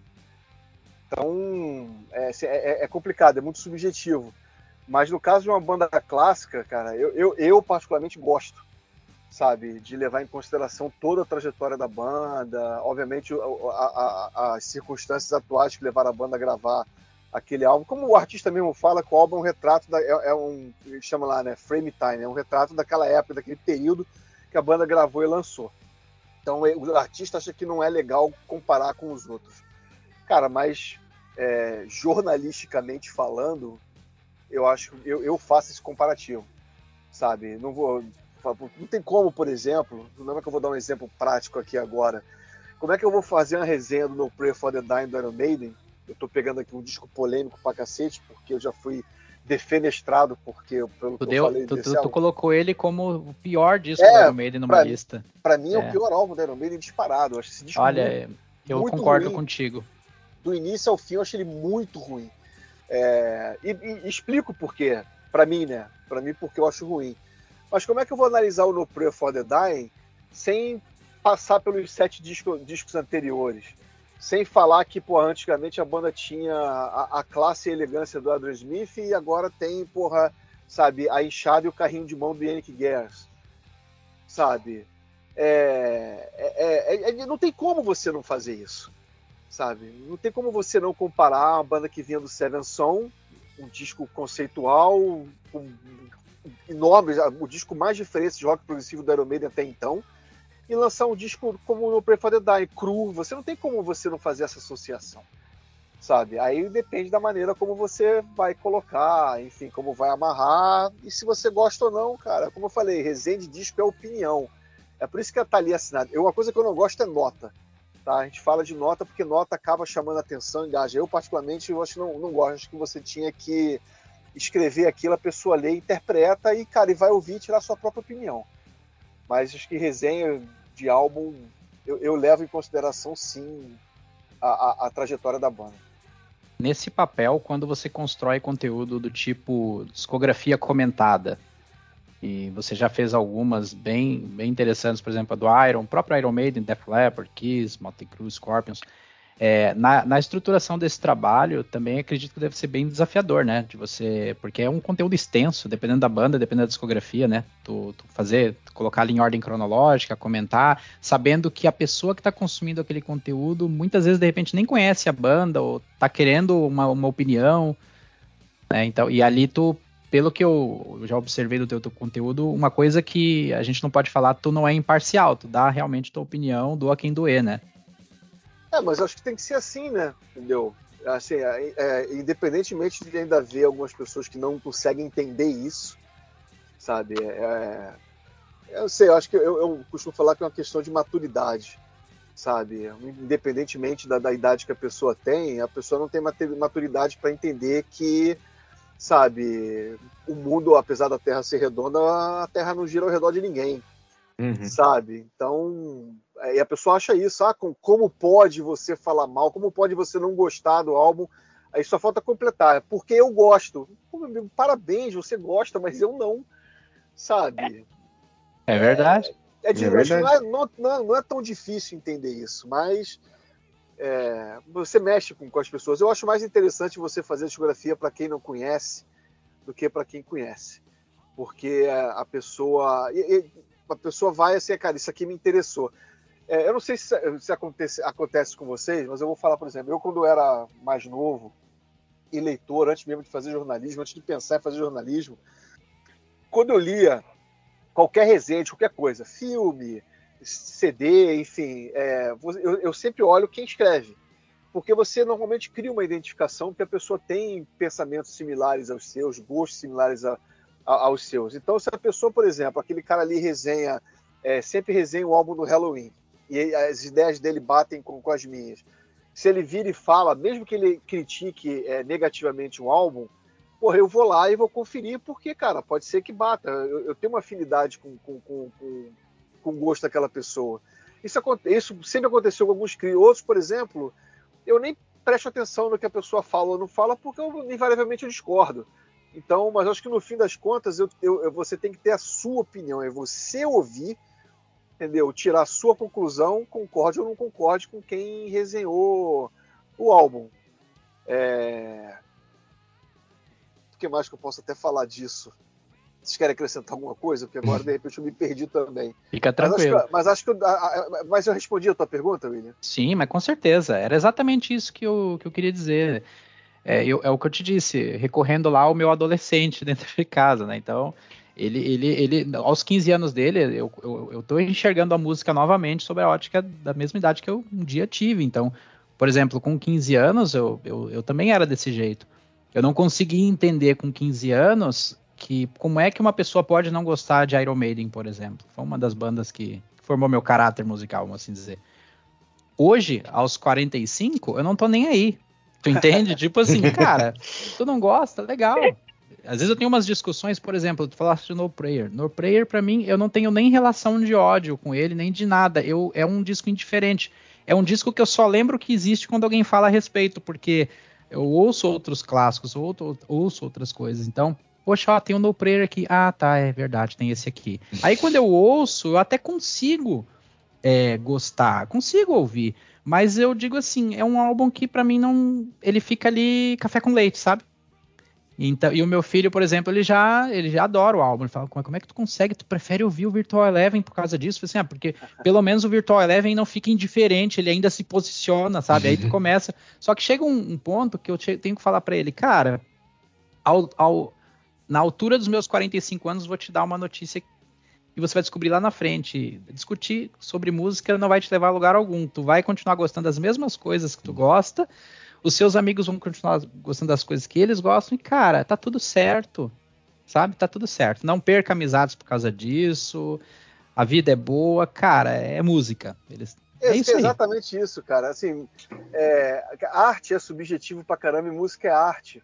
Então, é, é, é, complicado, é muito subjetivo. Mas no caso de uma banda clássica, cara, eu, eu, eu, particularmente gosto, sabe? De levar em consideração toda a trajetória da banda, obviamente a, a, a, as circunstâncias atuais que levaram a banda a gravar aquele álbum. Como o artista mesmo fala, que o álbum é um retrato, da, é, é um, ele chama lá, né, frame time, é um retrato daquela época, daquele período que a banda gravou e lançou. Então o artista acha que não é legal comparar com os outros. Cara, mas é, jornalisticamente falando, eu acho eu, eu faço esse comparativo, sabe? Não vou não tem como, por exemplo, não é que eu vou dar um exemplo prático aqui agora. Como é que eu vou fazer uma resenha do No Prayer for the Dying do Iron Maiden eu tô pegando aqui um disco polêmico pra cacete, porque eu já fui defenestrado, porque pelo tu que deu, eu falei tu, tu, tu, colocou ele como o pior disco é, do Iron Maiden numa pra, lista. Pra mim é. é, o pior álbum do Iron Maiden disparado. Eu acho esse disco Olha, muito, eu muito concordo ruim. contigo. Do início ao fim eu acho ele muito ruim. É, e, e, explico por quê. Pra mim, né? Pra mim, porque eu acho ruim. Mas como é que eu vou analisar o No Prayer for the Dying sem passar pelos sete discos, discos anteriores? Sem falar que, pô, antigamente a banda tinha a, a classe e a elegância do Adrian Smith e agora tem, porra, sabe, a enxada e o carrinho de mão do Yannick Gers. Sabe? É, é, é, é, não tem como você não fazer isso. Sabe? Não tem como você não comparar uma banda que vinha do Seven Son, um disco conceitual, um, enorme, o disco mais diferente de rock progressivo do Iron Maiden até então, e lançar um disco como no Pray for the Die, cru. Você não tem como você não fazer essa associação, sabe? Aí depende da maneira como você vai colocar, enfim, como vai amarrar. E se você gosta ou não, cara, como eu falei, resenha de disco é opinião. É por isso que tá ali assinado. Eu, uma coisa que eu não gosto é nota. Tá? A gente fala de nota porque nota acaba chamando atenção, engaja. Eu, particularmente, eu acho que não, não gosto. Acho que você tinha que escrever aquilo, a pessoa lê, interpreta e, cara, e vai ouvir e tirar sua própria opinião. Mas acho que resenha de álbum eu, eu levo em consideração sim a, a, a, trajetória da banda. Nesse papel, quando você constrói conteúdo do tipo discografia comentada, e você já fez algumas bem, bem interessantes, por exemplo, a do Iron, próprio Iron Maiden, Def Leppard, Kiss, Motley Crue, Scorpions. É, na, na, estruturação desse trabalho, também acredito que deve ser bem desafiador, né? De você, porque é um conteúdo extenso, dependendo da banda, dependendo da discografia, né? Tu, tu fazer, tu colocar ali em ordem cronológica, comentar, sabendo que a pessoa que está consumindo aquele conteúdo, muitas vezes de repente nem conhece a banda ou está querendo uma, uma opinião, né? Então, e ali tu, pelo que eu já observei do teu, teu conteúdo, uma coisa que a gente não pode falar, tu não é imparcial, tu dá realmente tua opinião, doa quem doer, né? É, mas acho que tem que ser assim, né? Entendeu? Assim, é, é, independentemente de ainda ver algumas pessoas que não conseguem entender isso, sabe? É, é eu sei, eu acho que eu, eu, costumo falar que é uma questão de maturidade, sabe? Independentemente da, da idade que a pessoa tem, a pessoa não tem maturidade para entender que, sabe, o mundo, apesar da Terra ser redonda, a Terra não gira ao redor de ninguém, uhum. sabe? Então, e a pessoa acha isso, ah, como pode você falar mal, como pode você não gostar do álbum? Aí só falta completar, porque eu gosto. Parabéns, você gosta, mas eu não, sabe? É verdade. É, é, de, é verdade. Não, é, não, não, é tão difícil entender isso, mas é, você mexe com, com, as pessoas. Eu acho mais interessante você fazer discografia para quem não conhece do que para quem conhece, porque a pessoa a pessoa vai assim, cara, isso aqui me interessou. É, eu não sei se, se acontece, acontece, com vocês, mas eu vou falar, por exemplo, eu quando era mais novo e leitor, antes mesmo de fazer jornalismo, antes de pensar em fazer jornalismo, quando eu lia qualquer resenha qualquer coisa, filme, CD, enfim, é, eu, eu, sempre olho quem escreve. Porque você normalmente cria uma identificação porque a pessoa tem pensamentos similares aos seus, gostos similares a, a, aos seus. Então, se a pessoa, por exemplo, aquele cara ali resenha, é, sempre resenha o álbum do Halloween, e as ideias dele batem com, com as minhas. Se ele vira e fala, mesmo que ele critique é, negativamente um álbum, porra, eu vou lá e vou conferir, porque, cara, pode ser que bata. Eu, eu tenho uma afinidade com, com, com, com, com gosto daquela pessoa. Isso, isso sempre aconteceu com alguns outros, por exemplo, eu nem presto atenção no que a pessoa fala ou não fala, porque eu, invariavelmente eu discordo. Então, mas acho que no fim das contas, eu, eu, você tem que ter a sua opinião, é você ouvir entendeu? Tirar a sua conclusão, concorde ou não concorde com quem resenhou o álbum. É... O que mais que eu posso até falar disso? Vocês querem acrescentar alguma coisa? Porque agora, de repente, eu me perdi também. Fica tranquilo. Mas acho que, mas acho que eu, mas eu respondi a tua pergunta, William? Sim, mas com certeza. Era exatamente isso que eu, que eu queria dizer. É, eu, é o que eu te disse, recorrendo lá ao meu adolescente dentro de casa, né? Então, ele, ele, ele, aos 15 anos dele, eu, eu, eu tô enxergando a música novamente sob a ótica da mesma idade que eu um dia tive. Então, por exemplo, com 15 anos, eu, eu, eu também era desse jeito. Eu não conseguia entender com 15 anos que como é que uma pessoa pode não gostar de Iron Maiden, por exemplo. Foi uma das bandas que formou meu caráter musical, vamos assim dizer. Hoje, aos 45, eu não tô nem aí. Tu entende? tipo assim, cara, tu não gosta? Legal. Às vezes eu tenho umas discussões, por exemplo, tu falaste de No Prayer. No Prayer, para mim, eu não tenho nem relação de ódio com ele, nem de nada. Eu, é um disco indiferente. É um disco que eu só lembro que existe quando alguém fala a respeito, porque eu ouço outros clássicos, ouço, ouço outras coisas. Então, poxa, ó, tem um No Prayer aqui. Ah, tá, é verdade, tem esse aqui. Aí quando eu ouço, eu até consigo é, gostar, consigo ouvir. Mas eu digo assim, é um álbum que para mim não. Ele fica ali café com leite, sabe? Então, e o meu filho, por exemplo, ele já, ele já adora o álbum. Ele fala, como é que tu consegue? Tu prefere ouvir o Virtual Eleven por causa disso? Eu assim, ah, porque pelo menos o Virtual Eleven não fica indiferente, ele ainda se posiciona, sabe? Aí tu começa. Só que chega um, um ponto que eu tenho que falar para ele, cara, ao, ao, na altura dos meus 45 anos, vou te dar uma notícia e você vai descobrir lá na frente. Discutir sobre música não vai te levar a lugar algum. Tu vai continuar gostando das mesmas coisas que tu gosta os seus amigos vão continuar gostando das coisas que eles gostam e, cara, tá tudo certo. Sabe? Tá tudo certo. Não perca amizades por causa disso. A vida é boa, cara, é música. Eles, é, isso é exatamente isso, cara. Assim, é, arte é subjetivo pra caramba e música é arte,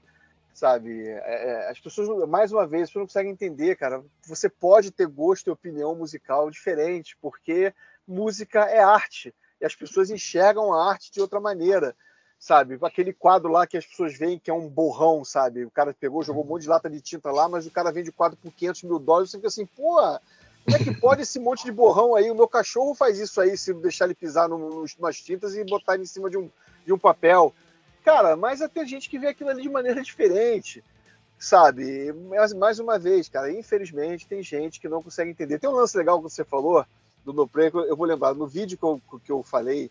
sabe? É, é as pessoas, mais uma vez, não conseguem entender, cara. Você pode ter gosto e opinião musical diferente, porque música é arte e as pessoas enxergam a arte de outra maneira sabe? Aquele quadro lá que as pessoas veem que é um borrão, sabe? O cara pegou, jogou um monte de lata de tinta lá, mas o cara vende o quadro por 500 mil dólares. Você fica assim, pô, Como é que pode esse monte de borrão aí? O meu cachorro faz isso aí, se deixar ele pisar no, nas tintas e botar ele em cima de um, de um papel. Cara, mas tem gente que vê aquilo ali de maneira diferente, sabe? Mas, mais uma vez, cara, infelizmente tem gente que não consegue entender. Tem um lance legal que você falou do No Play, eu vou lembrar, no vídeo que eu, que eu falei,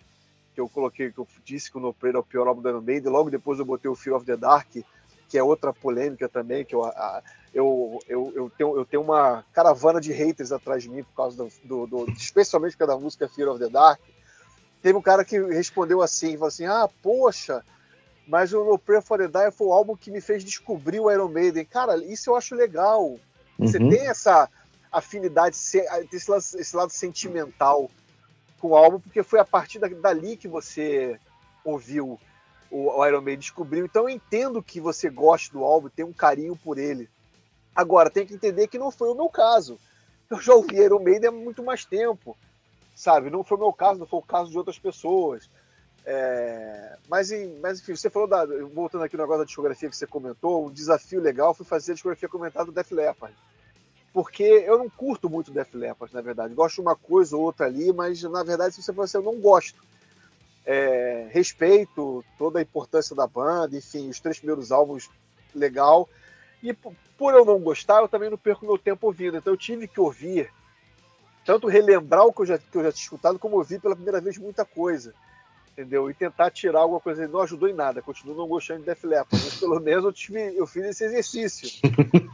que eu coloquei, que eu disse que o No Play é o pior álbum do Iron Maiden, logo depois eu botei o Fear of the Dark, que é outra polêmica também, que eu, a, eu, eu, eu, tenho, eu tenho uma caravana de haters atrás de mim por causa do, do, do especialmente por causa da música Fear of the Dark. Teve um cara que respondeu assim, falou assim, ah, poxa, mas o No Prayer for the Die foi o álbum que me fez descobrir o Iron Maiden. Cara, isso eu acho legal. Você uhum. tem essa afinidade, esse lado, esse lado sentimental com o álbum, porque foi a partir dali que você ouviu o Iron Maiden, descobriu. Então eu entendo que você gosta do álbum, tem um carinho por ele. Agora, tem que entender que não foi o meu caso. Eu já ouvi Iron Maiden há muito mais tempo, sabe? Não foi o meu caso, não foi o caso de outras pessoas. É, mas, mas, enfim, você falou da. Voltando aqui no negócio da discografia que você comentou, um desafio legal foi fazer a discografia comentada do Def Leppard. Porque eu não curto muito Def Leppard, na verdade. Gosto uma coisa ou outra ali, mas na verdade, se você for assim, eu não gosto. É, respeito toda a importância da banda, enfim, os três primeiros álbuns, legal. E por eu não gostar, eu também não perco meu tempo ouvindo. Então eu tive que ouvir, tanto relembrar o que eu já, que eu já tinha escutado, como ouvir pela primeira vez muita coisa entendeu? E tentar tirar alguma coisa. Não ajudou em nada, continuo não gostando de Def Leppard, mas pelo menos eu, tive, eu fiz esse exercício,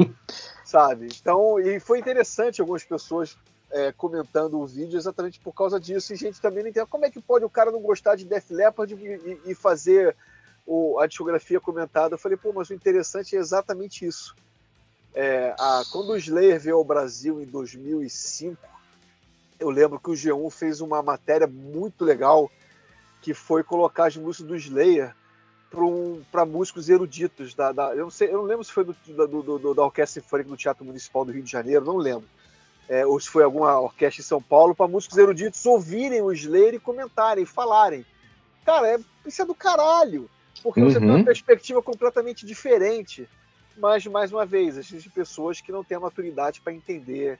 sabe? Então, e foi interessante algumas pessoas é, comentando o vídeo exatamente por causa disso, e gente também não entende como é que pode o cara não gostar de Def Leppard e, e fazer o, a discografia comentada. Eu falei, pô, mas o interessante é exatamente isso. É, a, quando o Slayer veio ao Brasil em 2005, eu lembro que o G1 fez uma matéria muito legal que foi colocar as músicas do Slayer para um, músicos eruditos. Da, da, eu, não sei, eu não lembro se foi do, do, do, da Orquestra Sinfônica do Teatro Municipal do Rio de Janeiro, não lembro. É, ou se foi alguma orquestra em São Paulo, para músicos eruditos ouvirem o Slayer e comentarem, falarem. Cara, é, isso é do caralho, porque uhum. você tem uma uhum. perspectiva completamente diferente. Mas, mais uma vez, existem pessoas que não têm a maturidade para entender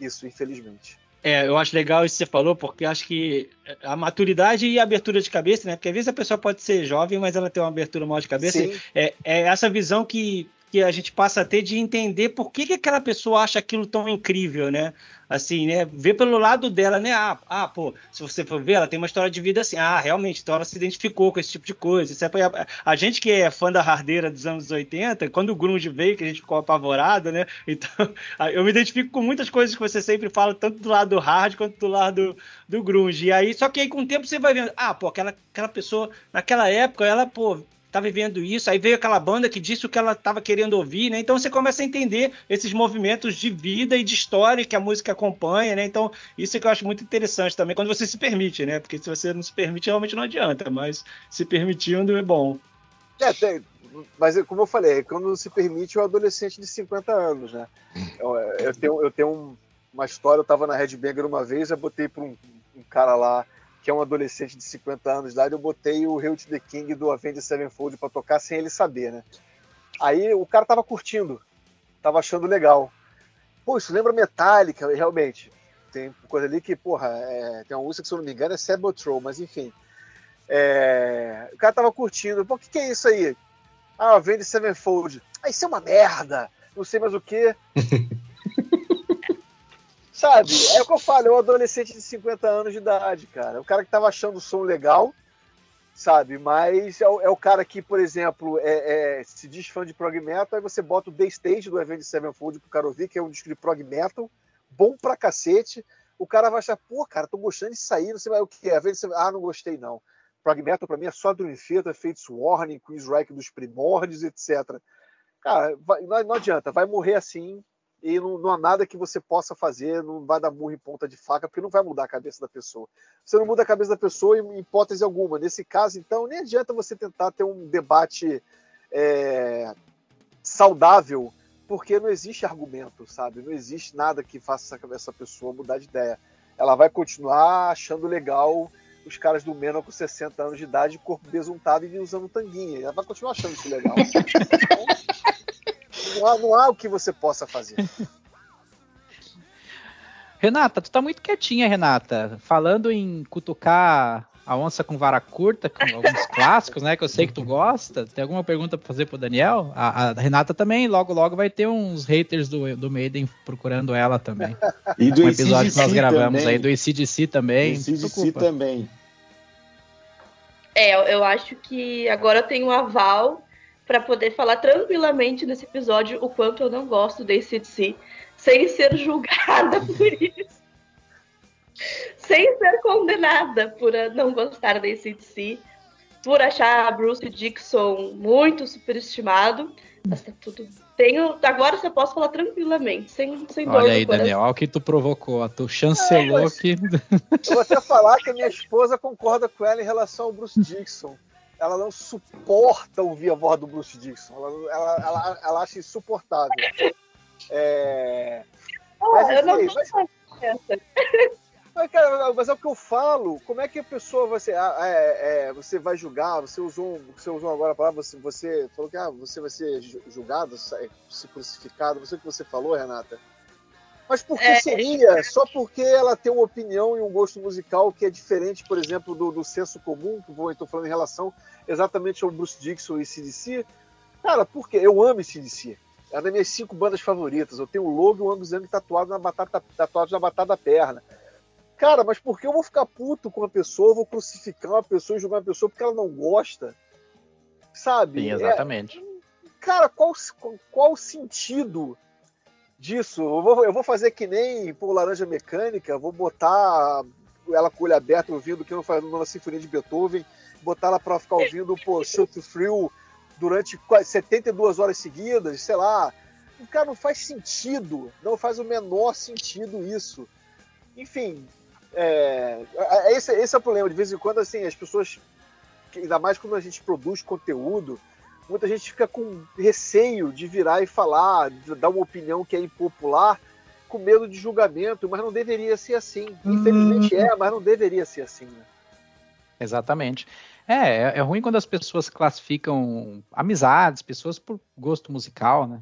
isso, infelizmente. É, eu acho legal isso que você falou, porque acho que a maturidade e a abertura de cabeça, né? Porque às vezes a pessoa pode ser jovem, mas ela tem uma abertura maior de cabeça. É, é, essa visão que que a gente passa a ter de entender por que, que aquela pessoa acha aquilo tão incrível, né? Assim, né? Ver pelo lado dela, né? Ah, ah, pô, se você for ver, ela tem uma história de vida assim. Ah, realmente, então ela se identificou com esse tipo de coisa. A gente que é fã da hardeira dos anos 80, quando o grunge veio, que a gente ficou apavorado, né? Então, eu me identifico com muitas coisas que você sempre fala, tanto do lado do hard quanto do lado do, do grunge. E aí, só que aí com o tempo você vai vendo, ah, pô, aquela, aquela pessoa, naquela época, ela, pô, tá vivendo isso. Aí veio aquela banda que disse o que ela estava querendo ouvir, né? Então você começa a entender esses movimentos de vida e de história que a música acompanha, né? Então isso é que eu acho muito interessante também, quando você se permite, né? Porque se você não se permite, realmente não adianta, mas se permitindo é bom. É, tem, mas como eu falei, quando se permite o adolescente de 50 anos, né? Eu, eu tenho, eu tenho um, uma história, eu estava na Red Banger uma vez, eu botei para um, um cara lá que é um adolescente de 50 anos idade, eu botei o Hail to the King do Avenged Sevenfold para tocar sem ele saber, né? Aí o cara tava curtindo, tava achando legal. Pô, isso lembra Metallica, realmente. Tem coisa ali que, porra, é, tem uma música que, se eu não me engano, é Sabotrow, mas enfim. É, o cara tava curtindo. Pô, o que, que é isso aí? Ah, Avenged Sevenfold. Ah, isso é uma merda! Não sei mais o que. Sabe? É o que eu falo, é um adolescente de 50 anos de idade, cara. O cara que tava achando o som legal, sabe? Mas é o, é o cara que, por exemplo, é, é, se diz fã de prog metal, aí você bota o The Stage do Avenged Sevenfold pro cara ouvir, que é um disco de prog metal, bom pra cacete. O cara vai achar, pô, cara, tô gostando de sair, não sei mais o que é. Ah, não gostei não. Prog metal pra mim é só Dream Theater, Fates Warning, Queen's Reich dos primórdios, etc. Cara, vai, não, não adianta, vai morrer assim e não, não, há nada que você possa fazer, não vai dar murro em ponta de faca, porque não vai mudar a cabeça da pessoa. Você não muda a cabeça da pessoa em hipótese alguma. Nesse caso, então, nem adianta você tentar ter um debate é, saudável, porque não existe argumento, sabe? Não existe nada que faça essa pessoa mudar de ideia. Ela vai continuar achando legal os caras do Mena com 60 anos de idade, corpo besuntado e usando tanguinha. Ela vai continuar achando isso legal. Não há, não há o que você possa fazer. Renata, tu tá muito quietinha, Renata. Falando em cutucar a onça com vara curta, com alguns clássicos, né? Que eu sei que tu gosta. Tem alguma pergunta para fazer pro Daniel? A, a, Renata também, logo, logo vai ter uns haters do, do Maiden procurando ela também. E do um episódio que nós gravamos também. aí, do ICDC também. Do ICDC também. É, eu acho que agora eu tenho um aval para poder falar tranquilamente nesse episódio o quanto eu não gosto do ACDC, sem ser julgada por isso. sem ser condenada por não gostar da ACDC, por achar Bruce Dixon muito superestimado. Mas tá tudo. Tenho, agora você pode falar tranquilamente, sem, sem dor Olha aí. Daniel, olha o que tu provocou. Tu chancelou É, mas- que. Eu vou até falar que a minha esposa concorda com ela em relação ao Bruce Dixon. Ela não suporta ouvir a voz do Bruce Dixon. Ela, ela, ela, ela acha insuportável. É... Mas, eu não mas-. Mas, cara, mas é o que eu falo. Como é que a pessoa vai ser, ah, é, é, você vai julgar? Você usou, você usou agora a palavra, você, você falou que ah, você vai ser ju- julgado, se crucificado. Não sei o que você falou, Renata. Mas por que É. seria? Só porque ela tem uma opinião e um gosto musical que é diferente, por exemplo, do, do senso comum, que eu estou falando em relação exatamente ao Bruce Dixon e CDC. Cara, por quê? Eu amo CDC. É uma das minhas cinco bandas favoritas. Eu tenho o logo e o Angus Young tatuado na batata, tatuado na batata da perna. Cara, mas por que eu vou ficar puto com uma pessoa, eu vou crucificar uma pessoa e julgar uma pessoa porque ela não gosta? Sabe? Sim, É- exatamente. cara, qual, qual o sentido disso? Eu vou, eu vou fazer que nem por Laranja Mecânica, vou botar ela com o olho aberto ouvindo que não faz uma sinfonia de Beethoven, botar ela pra ficar ouvindo, pô, Shoot Thrill durante quase 72 horas seguidas, sei lá. Cara, não faz sentido, não faz o menor sentido isso. Enfim, é, é- esse, esse é o problema. De vez em quando, assim, as pessoas, ainda mais quando a gente produz conteúdo, muita gente fica com receio de virar e falar, de dar uma opinião que é impopular, com medo de julgamento, mas não deveria ser assim. Infelizmente é, mas não deveria ser assim. Né? Exatamente. É, é, é ruim quando as pessoas classificam amizades, pessoas por gosto musical, né?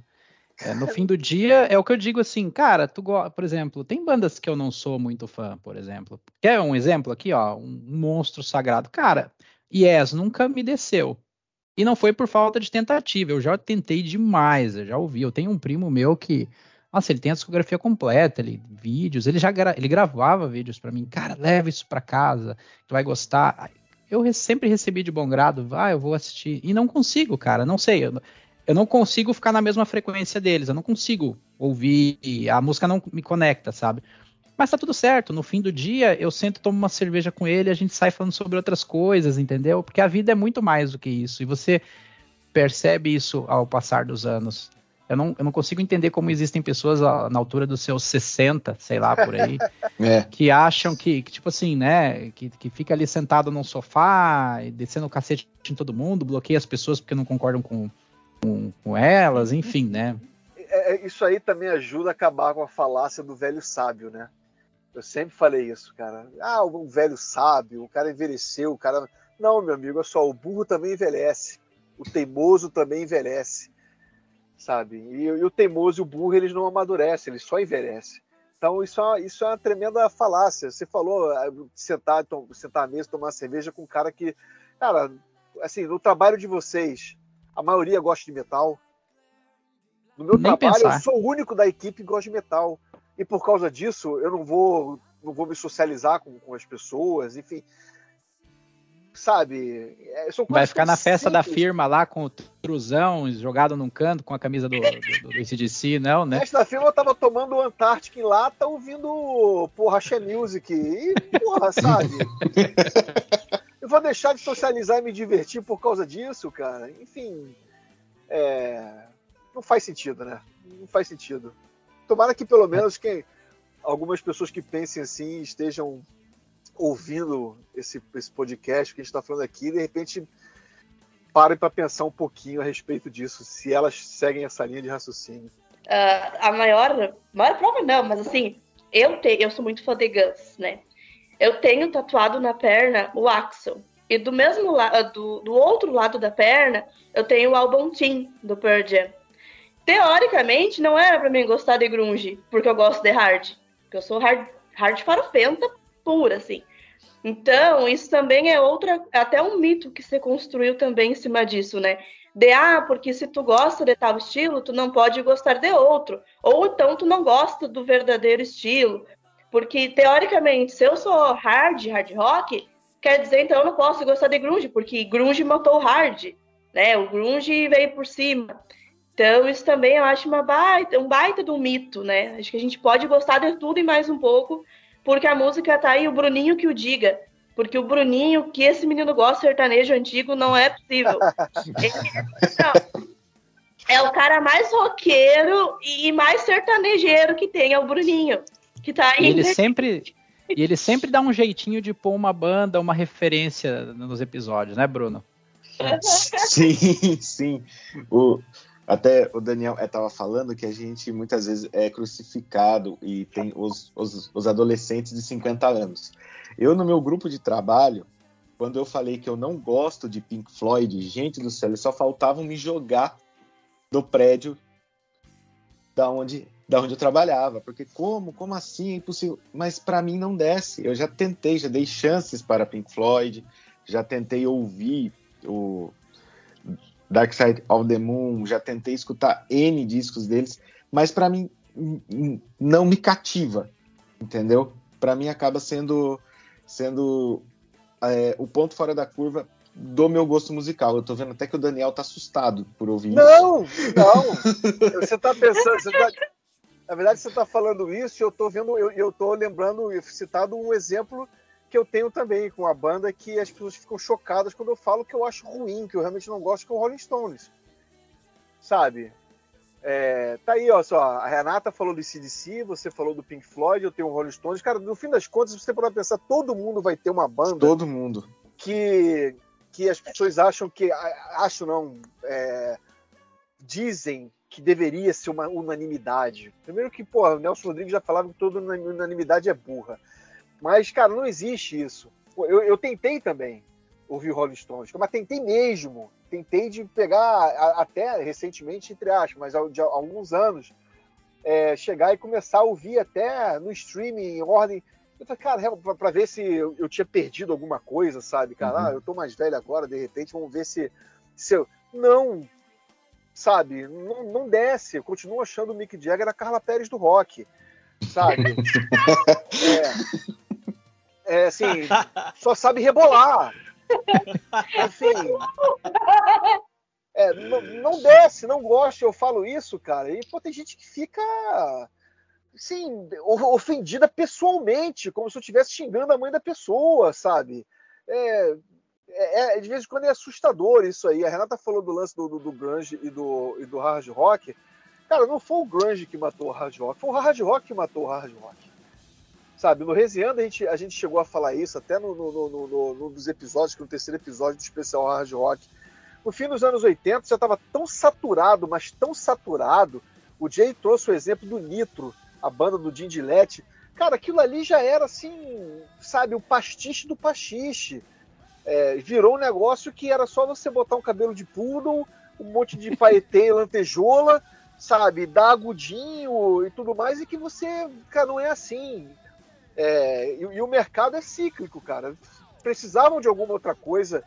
É, no fim do dia, é o que eu digo assim, cara, tu por exemplo, tem bandas que eu não sou muito fã, por exemplo. Quer um exemplo aqui, ó? Um monstro sagrado. Cara, Yes nunca me desceu. E não foi por falta de tentativa. Eu já tentei demais, eu já ouvi. Eu tenho um primo meu que, nossa, ele tem a discografia completa, ele, vídeos, ele já gra- ele gravava vídeos pra mim. Cara, leva isso pra casa, tu vai gostar. Eu re- sempre recebi de bom grado, vai, eu vou assistir. E não consigo, cara, não sei. Eu, eu não consigo ficar na mesma frequência deles, eu não consigo ouvir, a música não me conecta, sabe? Mas tá tudo certo, no fim do dia eu sento, tomo uma cerveja com ele, a gente sai falando sobre outras coisas, entendeu? Porque a vida é muito mais do que isso, e você percebe isso ao passar dos anos. Eu não, eu não consigo entender como existem pessoas na altura dos seus 60, sei lá, por aí, É. que acham que, que, tipo assim, né, que, que fica ali sentado num sofá, e descendo o cacete em todo mundo, bloqueia as pessoas porque não concordam com, com, com elas, enfim, né? É, é, isso aí também ajuda a acabar com a falácia do velho sábio, né? Eu sempre falei isso, cara. Ah, o velho sábio, o cara envelheceu, o cara. Não, meu amigo, é só, o burro também envelhece. O teimoso também envelhece. Sabe? E, e o teimoso e o burro, eles não amadurecem, eles só envelhecem. Então, isso é, uma, isso é uma tremenda falácia. Você falou ah, sentar, tom, sentar à mesa, tomar cerveja com um cara que. Cara, assim, no trabalho de vocês, a maioria gosta de metal. No meu Nem trabalho, pensar. eu sou o único da equipe que gosta de metal. E por causa disso, eu não vou, não vou me socializar com, com as pessoas, enfim. Sabe? É, são Vai ficar na festa da firma lá com o truzão jogado num canto com a camisa do, do, do ACDC, não, né? Nesta firma eu tava tomando o Antártica em lata, ouvindo, porra, Axé Music. E, porra, sabe? eu vou deixar de socializar e me divertir por causa disso, cara. Enfim, é, não faz sentido, né? Não faz sentido. Tomara que pelo menos quem, algumas pessoas que pensem assim estejam ouvindo esse, esse podcast que a gente está falando aqui, de repente parem para pensar um pouquinho a respeito disso, se elas seguem essa linha de raciocínio. Ah, a maior, maior prova não, mas assim, eu, te, eu sou muito fã de Guns, né? Eu tenho tatuado na perna o Axel. E do mesmo lado, do, do outro lado da perna, eu tenho o álbum Team do Pearl Jam. Teoricamente, não era pra mim gostar de grunge, porque eu gosto de hard. porque eu sou hard, hard farofenta pura, assim. Então, isso também é outra, até um mito que se construiu também em cima disso, né? De ah, porque se tu gosta de tal estilo, tu não pode gostar de outro. Ou então tu não gosta do verdadeiro estilo. Porque, teoricamente, se eu sou hard, hard rock, quer dizer, então eu não posso gostar de grunge, porque grunge matou hard, né? O grunge veio por cima. Então, isso também eu acho uma baita, um baita do mito, né? Acho que a gente pode gostar de tudo e mais um pouco, porque a música tá aí, o Bruninho que o diga. Porque o Bruninho, que esse menino gosta de sertanejo antigo, não é possível. é o cara mais roqueiro e mais sertanejeiro que tem, é o Bruninho. Que tá aí. E ele sempre. E ele sempre dá um jeitinho de pôr uma banda, uma referência nos episódios, né, Bruno? sim, sim. O, até o Daniel estava falando que a gente muitas vezes é crucificado e tem os, os, os, adolescentes de 50 anos. Eu, no meu grupo de trabalho, quando eu falei que eu não gosto de Pink Floyd, gente do céu, eles só faltavam me jogar do prédio da onde, da onde eu trabalhava. Porque como? Como assim? É impossível. Mas para mim não desce. Eu já tentei, já dei chances para Pink Floyd, já tentei ouvir o Dark Side of the Moon, já tentei escutar N discos deles, mas para mim não me cativa, entendeu? Para mim acaba sendo sendo é, o ponto fora da curva do meu gosto musical. Eu tô vendo até que o Daniel tá assustado por ouvir não, isso. Não, não. Você tá pensando, você tá, na verdade você tá falando isso, eu tô vendo, eu, eu tô lembrando, citado um exemplo que eu tenho também com a banda que as pessoas ficam chocadas quando eu falo que eu acho ruim, que eu realmente não gosto, que é o Rolling Stones. Sabe? É, tá aí, ó, só. A Renata falou do CDC, você falou do Pink Floyd, eu tenho o Rolling Stones. Cara, no fim das contas, se você parar pensar, todo mundo vai ter uma banda. Todo mundo. Que, que as pessoas acham que. Acho não. É, dizem que deveria ser uma unanimidade. Primeiro que, pô, o Nelson Rodrigues já falava que toda unanimidade é burra. Mas, cara, não existe isso. Eu, eu tentei também ouvir Rolling Stones, mas tentei mesmo. Tentei de pegar, até recentemente, entre aspas, mas de alguns anos, é, chegar e começar a ouvir até no streaming, em ordem. Eu falei, cara, para ver se eu, eu, tinha perdido alguma coisa, sabe? Cara, uhum. ah, eu tô mais velho agora, de repente, vamos ver se, se eu. Não, sabe? Não, não desce. Eu continuo achando o Mick Jagger a Carla Pérez do rock, sabe? é é, assim, só sabe rebolar. Assim, é, não, não, desce, não gosta, eu falo isso, cara. E pô, tem gente que fica assim, ofendida pessoalmente, como se eu estivesse xingando a mãe da pessoa, sabe? É, é, é, de vez em quando é assustador isso aí. A Renata falou do lance do, do, do grunge e do, e do hard rock. Cara, não foi o grunge que matou o hard rock, foi o hard rock que matou o hard rock. Sabe, no Resenhando a gente, a gente chegou a falar isso até no, no, no, no, no dos episódios, que no terceiro episódio do especial Hard Rock. No fim dos anos 80 já estava tão saturado, mas tão saturado. O Jay trouxe o exemplo do Nitro, a banda do Jim. Cara, aquilo ali já era assim, sabe, o pastiche do pastiche. É, virou um negócio que era só você botar um cabelo de poodle, um monte de paetê e lantejola, sabe, dar agudinho e tudo mais, e que você, cara, não é assim. É, e, e, o mercado é cíclico, cara. Precisavam de alguma outra coisa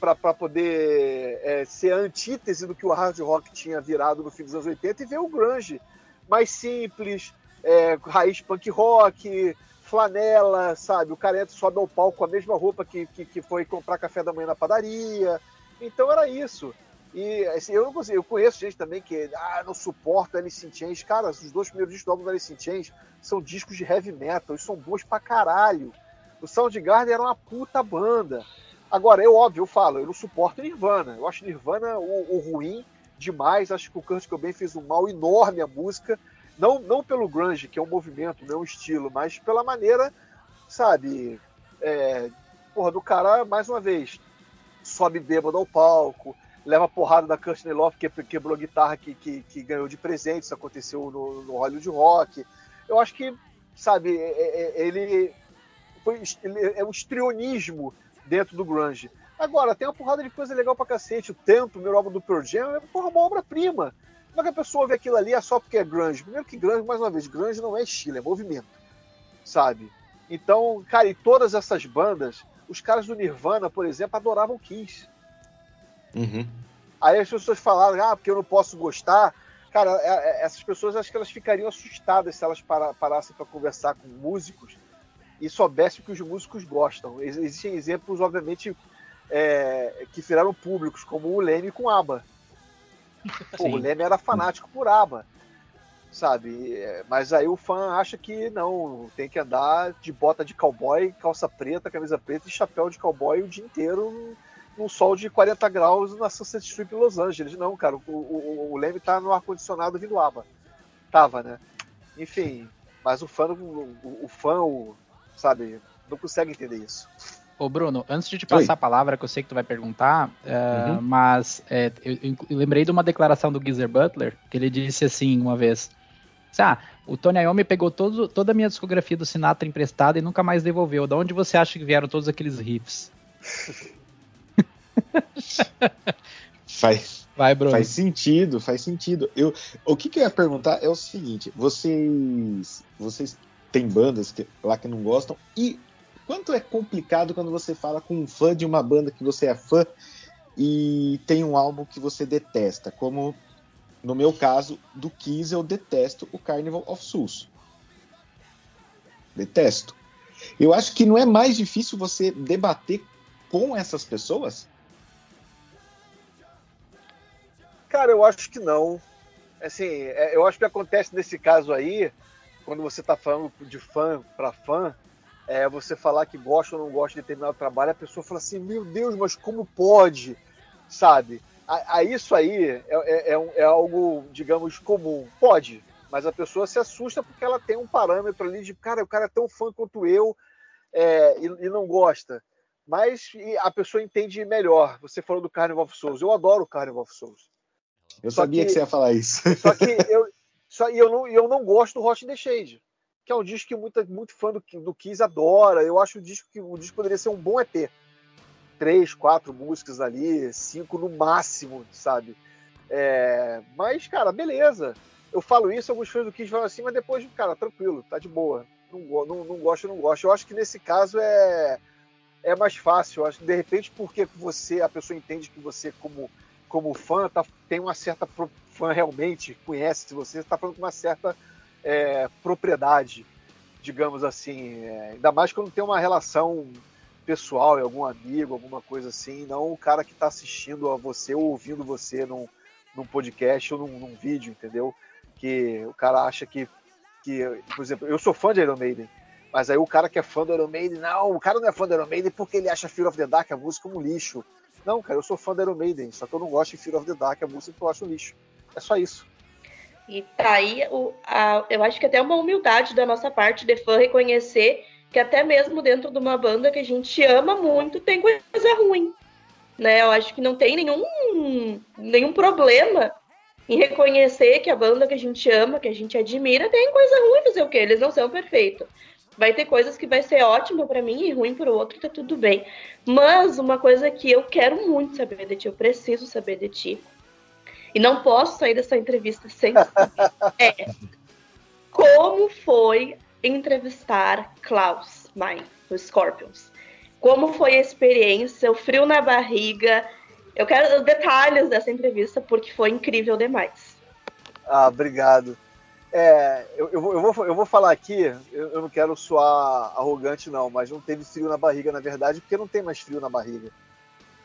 para poder é, ser a antítese do que o hard rock tinha virado no fim dos anos 80 e ver o grunge mais simples, é, raiz punk rock, flanela, sabe? O cara entra, sobe ao palco com a mesma roupa que, que, que foi comprar café da manhã na padaria. Então era isso. E assim, eu, eu conheço gente também que ah, não suporta Alice in Chains. Cara, os dois primeiros discos do Alice in Chains são discos de heavy metal, eles são bons pra caralho. O Soundgarden era uma puta banda. Agora, eu óbvio, eu falo, eu não suporto Nirvana. Eu acho Nirvana o, o ruim demais. Acho que o Kurt Cobain fez um mal enorme à música. Não, não pelo grunge, que é um movimento, não é um estilo, mas pela maneira, sabe, é, porra, do cara, mais uma vez, sobe bêbado ao palco, leva porrada da Kirsten Love, que quebrou a guitarra que, que, que, ganhou de presente, isso aconteceu no, no Hollywood Rock. Eu acho que, sabe, é, é, é, ele, foi, ele é um estrionismo dentro do grunge. Agora, tem uma porrada de coisa legal pra cacete. O Tempo, o primeiro álbum do Pearl Jam, é porra, uma obra-prima. Como é que a pessoa vê aquilo ali é só porque é grunge? Primeiro que grunge, mais uma vez, grunge não é estilo, é movimento. sabe? Então, cara, e todas essas bandas, os caras do Nirvana, por exemplo, adoravam Kiss. Uhum. Aí as pessoas falaram, ah, porque eu não posso gostar. Cara, é, é, essas pessoas acho que elas ficariam assustadas se elas parassem para conversar com músicos e soubessem o que os músicos gostam. Existem exemplos, obviamente, é, que viraram públicos, como o Leme com ABBA. Pô, o Leme era fanático por ABBA, sabe? É, mas aí o fã acha que não, tem que andar de bota de cowboy, calça preta, camisa preta e chapéu de cowboy o dia inteiro num sol de 40 graus na Sunset Strip em Los Angeles. Não, cara, o, o, o Leme tá no ar-condicionado vindo ABBA. Tava, né? Enfim, mas o fã, o, o fã, o, sabe, não consegue entender isso. Ô Bruno, antes de te passar Oi. a palavra, que eu sei que tu vai perguntar, uh, uhum. mas é, eu, eu, lembrei de uma declaração do Geezer Butler, que ele disse assim uma vez, ah, o Tony Iommi pegou todo, toda a minha discografia do Sinatra emprestada e nunca mais devolveu. De onde você acha que vieram todos aqueles riffs? faz, Vai, Bruno. faz sentido, faz sentido. Eu, o que, que eu ia perguntar é o seguinte: vocês, vocês têm bandas que, lá que não gostam e quanto é complicado quando você fala com um fã de uma banda que você é fã e tem um álbum que você detesta, como no meu caso do Kiss eu detesto o Carnival of Souls. Detesto. Eu acho que não é mais difícil você debater com essas pessoas? Cara, eu acho que não. Assim, é, eu acho que acontece nesse caso aí, quando você está falando de fã para fã, é, você falar que gosta ou não gosta de determinado trabalho, a pessoa fala assim, meu Deus, mas como pode? Sabe? A, a isso aí é, é, é, é, algo, digamos, comum. Pode, mas a pessoa se assusta porque ela tem um parâmetro ali de, cara, o cara é tão fã quanto eu é, e, e, não gosta. Mas a pessoa entende melhor. Você falou do Carnival of Souls. Eu adoro o Carnival of Souls. Eu só sabia que, que, você ia falar isso. Só que eu, só, eu, não, eu não gosto do Hot in the Shade que é um disco que muito, muito fã do, do Kiss adora. Eu acho o disco que o disco poderia ser um bom EP. Três, quatro músicas ali, cinco no máximo, sabe? É, mas, cara, beleza. Eu falo isso, alguns fãs do Kiss falam assim, mas depois, cara, tranquilo, tá de boa. Não, não, não gosto, não gosto. Eu acho que nesse caso é, é mais fácil. Eu acho que de repente, porque você, a pessoa entende que você, como, como fã, tá, tem uma certa fã realmente, conhece você, está falando com uma certa é, propriedade, digamos assim. É, ainda mais quando tem uma relação pessoal, algum amigo, alguma coisa assim, não o cara que está assistindo a você ou ouvindo você num, num podcast ou num, num, vídeo, entendeu? Que o cara acha que, que, por exemplo, eu sou fã de Iron Maiden, mas aí o cara que é fã do Iron Maiden, não, o cara não é fã do Iron Maiden porque ele acha Fear of the Dark a música um lixo. Não, cara, eu sou fã do Iron Maiden, só que eu não gosto de Fear of the Dark a música que eu acho lixo. É só isso. E tá aí, o, a, eu acho que até uma humildade da nossa parte de fã reconhecer que até mesmo dentro de uma banda que a gente ama muito, tem coisa ruim. Né? Eu acho que não tem nenhum, nenhum problema em reconhecer que a banda que a gente ama, que a gente admira, tem coisa ruim fazer o quê? Eles não são perfeitos. Vai ter coisas que vai ser ótima para mim e ruim para o outro, tá tudo bem. Mas uma coisa que eu quero muito saber de ti, eu preciso saber de ti, e não posso sair dessa entrevista sem é como foi entrevistar Klaus Mein, do Scorpions. Como foi a experiência, o frio na barriga. Eu quero detalhes dessa entrevista porque foi incrível demais. Ah, obrigado. É, eu, eu, vou, eu vou falar aqui, eu, eu, não quero soar arrogante, não, mas não teve frio na barriga, na verdade, porque não tem mais frio na barriga,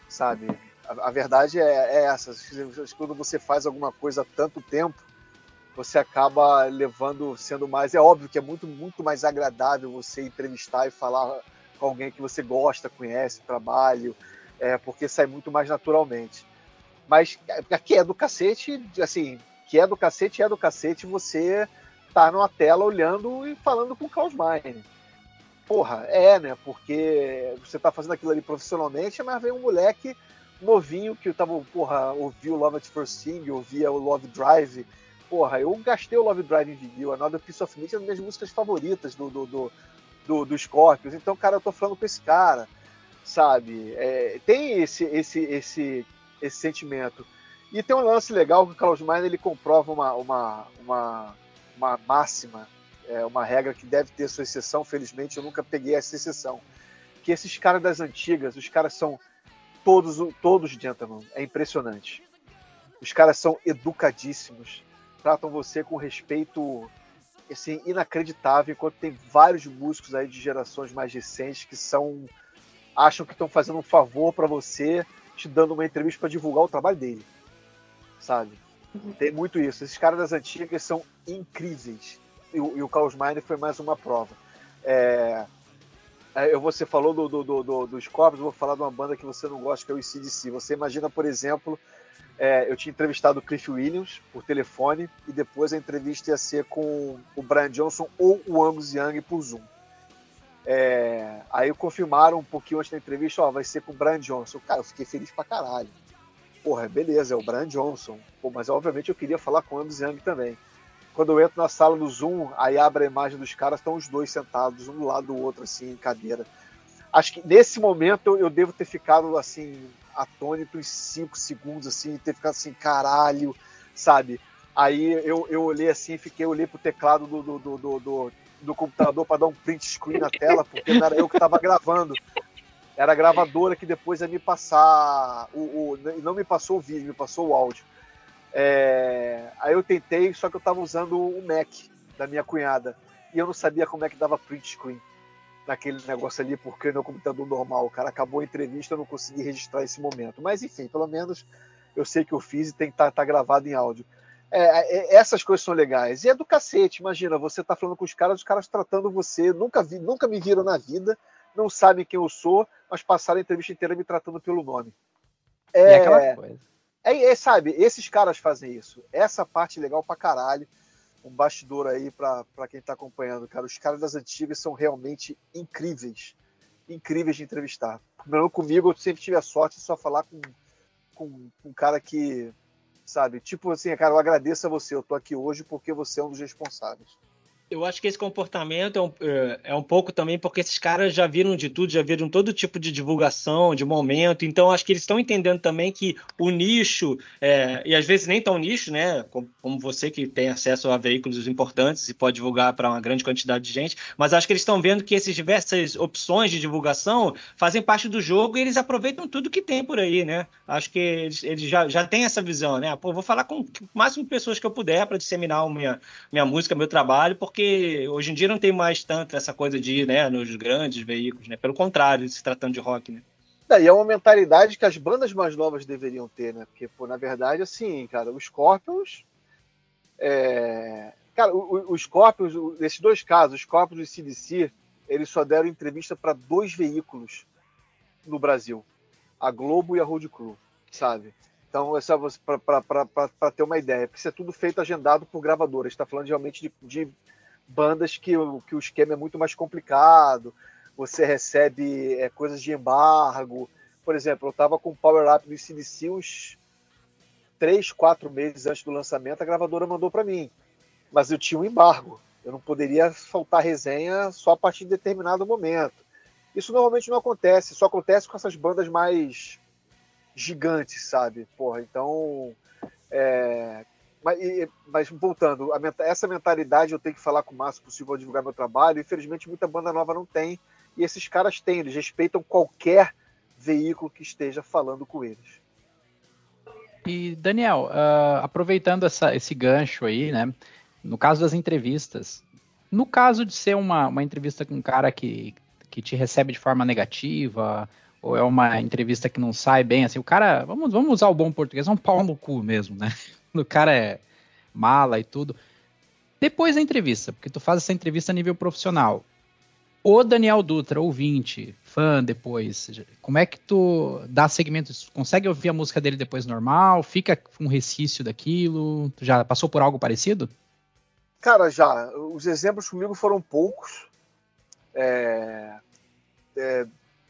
sabe? A, a verdade é, é, essa. Quando você faz alguma coisa há tanto tempo, você acaba levando, sendo mais. É óbvio que é muito, muito mais agradável você entrevistar e falar com alguém que você gosta, conhece, trabalho, é, porque sai muito mais naturalmente. Mas que é do cacete, assim, que é do cacete, é do cacete você tá numa tela olhando e falando com o Klaus Meine. Porra, é, né? Porque você tá fazendo aquilo ali profissionalmente, mas vem um moleque novinho que eu tava, porra, ouvi o Love at First Thing, ouvia o Love Drive. Porra, eu gastei o Love Drive em vinil, Another Piece of Meat é uma das minhas músicas favoritas do, do, do, do, do. Então, cara, eu tô falando com esse cara, sabe? É, tem esse, esse, esse, esse sentimento. E tem um lance legal que o Carlos Miner ele comprova uma, uma, uma, uma máxima é uma regra que deve ter sua exceção, felizmente eu nunca peguei essa exceção. Que esses caras das antigas, os caras são todos, todos gentlemen, é impressionante. Os caras são educadíssimos, tratam você com respeito assim, inacreditável, enquanto tem vários músicos aí de gerações mais recentes que são acham que estão fazendo um favor para você, te dando uma entrevista para divulgar o trabalho dele. Sabe? Tem muito isso. Esses caras das antigas são incríveis. E, o, e o Mine foi mais uma prova. É, é, eu, você falou do, do, do, dos Corpos, vou falar de uma banda que você não gosta, que é o ICDC. Você imagina, por exemplo, é, eu tinha entrevistado o Cliff Williams por telefone e depois a entrevista ia ser com o Brian Johnson ou o Angus Young por Zoom. É, aí confirmaram um pouquinho antes da entrevista, ó, vai ser com o Brian Johnson. Cara, eu fiquei feliz pra caralho. Porra, beleza, é o Brian Johnson. Pô, mas obviamente eu queria falar com o Angus Young também. Quando eu entro na sala do Zoom, aí abre a imagem dos caras, estão os dois sentados, um do lado do outro, assim, em cadeira. Acho que nesse momento eu devo ter ficado, assim, atônito em 5 segundos, assim, ter ficado assim, caralho, sabe? Aí eu, eu olhei assim, fiquei, olhei pro teclado do, do, do, do, do computador para dar um print screen na tela, porque não era eu que estava gravando. Era a gravadora que depois ia me passar. O, o, não me passou o vídeo, me passou o áudio. É, aí eu tentei, só que eu estava usando o Mac da minha cunhada. E eu não sabia como é que dava print screen naquele negócio ali, porque no computador normal, cara acabou a entrevista, eu não consegui registrar esse momento. Mas enfim, pelo menos eu sei que eu fiz e tem que estar tá, tá gravado em áudio. É, é, essas coisas são legais. E é do cacete, imagina, você tá falando com os caras, os caras tratando você, nunca, vi, nunca me viram na vida, não sabem quem eu sou, mas passaram a entrevista inteira me tratando pelo nome. É, é aquela coisa. É, é, sabe, esses caras fazem isso. Essa parte é legal pra caralho um bastidor aí para quem está acompanhando, cara. Os caras das antigas são realmente incríveis. Incríveis de entrevistar. Primeiro comigo, eu sempre tive a sorte de só falar com, com, com um cara que, sabe, tipo assim, cara, eu agradeço a você, eu tô aqui hoje porque você é um dos responsáveis. Eu acho que esse comportamento é um, é, é um pouco também porque esses caras já viram de tudo, já viram todo tipo de divulgação, de momento. Então, acho que eles estão entendendo também que o nicho, é, e às vezes nem tão nicho, né? Como, como, você que tem acesso a veículos importantes e pode divulgar para uma grande quantidade de gente, mas acho que eles estão vendo que essas diversas opções de divulgação fazem parte do jogo e eles aproveitam tudo que tem por aí, né? Acho que eles, eles já, já têm essa visão, né? Pô, vou falar com o máximo de pessoas que eu puder para disseminar minha, minha música, meu trabalho, porque hoje em dia não tem mais tanto essa coisa de ir né, nos grandes veículos, né? Pelo contrário, se tratando de rock, né? É, e é uma mentalidade que as bandas mais novas deveriam ter, né? Porque, pô, na verdade, assim, cara, os Scorpions. É... Cara, os Scorpions, nesses dois casos, os Scorpions e o CDC, eles só deram entrevista para dois veículos no Brasil: a Globo e a Road Crew, sabe? Então, é só para ter uma ideia, porque isso é tudo feito agendado por gravadoras. Está falando realmente de, de bandas que, que o esquema é muito mais complicado, você recebe é, coisas de embargo. Por exemplo, eu estava com o Power Up do CDC uns três, quatro meses antes do lançamento, a gravadora mandou para mim. Mas eu tinha um embargo. Eu não poderia faltar resenha só a partir de determinado momento. Isso normalmente não acontece, só acontece com essas bandas mais gigantes, sabe? Porra, então. É, mas, mas, voltando, essa mentalidade eu tenho que falar com o máximo possível ao divulgar meu trabalho. Infelizmente, muita banda nova não tem. E esses caras têm, eles respeitam qualquer veículo que esteja falando com eles. E, Daniel, uh, aproveitando essa, esse gancho aí, né? No caso das entrevistas, no caso de ser uma, uma entrevista com um cara que, que te recebe de forma negativa, ou é uma entrevista que não sai bem, assim, o cara, vamos, vamos usar o bom português, é um pau no cu mesmo, né? O cara é mala e tudo. Depois da entrevista, porque tu faz essa entrevista a nível profissional. O Daniel Dutra, ouvinte, fã depois, como é que tu dá segmento? Consegue ouvir a música dele depois normal? Fica um resquício daquilo? Tu já passou por algo parecido? Cara, já. Os exemplos comigo foram poucos. É, é,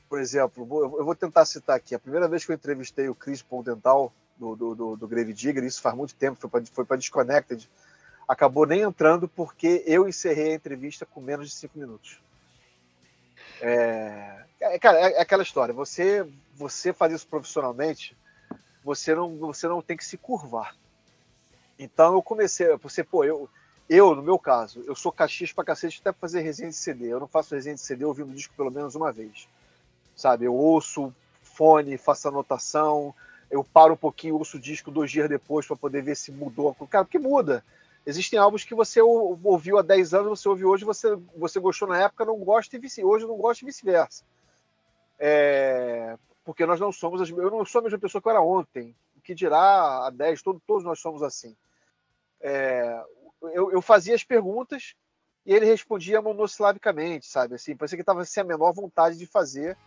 por exemplo, eu vou tentar citar aqui. A primeira vez que eu entrevistei o Chris Paul Dental, do, do, do, do Grave Digger, isso faz muito tempo, foi para Disconnected, acabou nem entrando porque eu encerrei a entrevista com menos de cinco minutos. É, é, cara, é, é aquela história. Você, você faz isso profissionalmente, você não, você não tem que se curvar. Então eu comecei, você, pô, eu, eu, no meu caso, eu sou caxias pra cacete até pra fazer resenha de CD. Eu não faço resenha de CD ouvindo disco pelo menos uma vez. Sabe? Eu ouço fone, faço anotação, eu paro um pouquinho, ouço o disco dois dias depois para poder ver se mudou. Cara, porque muda. Existem álbuns que você ouviu há 10 anos, você ouve hoje, você, você gostou na época, não gosta e vice, hoje não gosta e vice-versa. É, porque nós não somos, eu não sou a mesma pessoa que eu era ontem. O que dirá há 10, todos, todos nós somos assim. É, eu, eu, fazia as perguntas e ele respondia monossilabicamente, sabe? Assim, parecia que estava sem a menor vontade de fazer.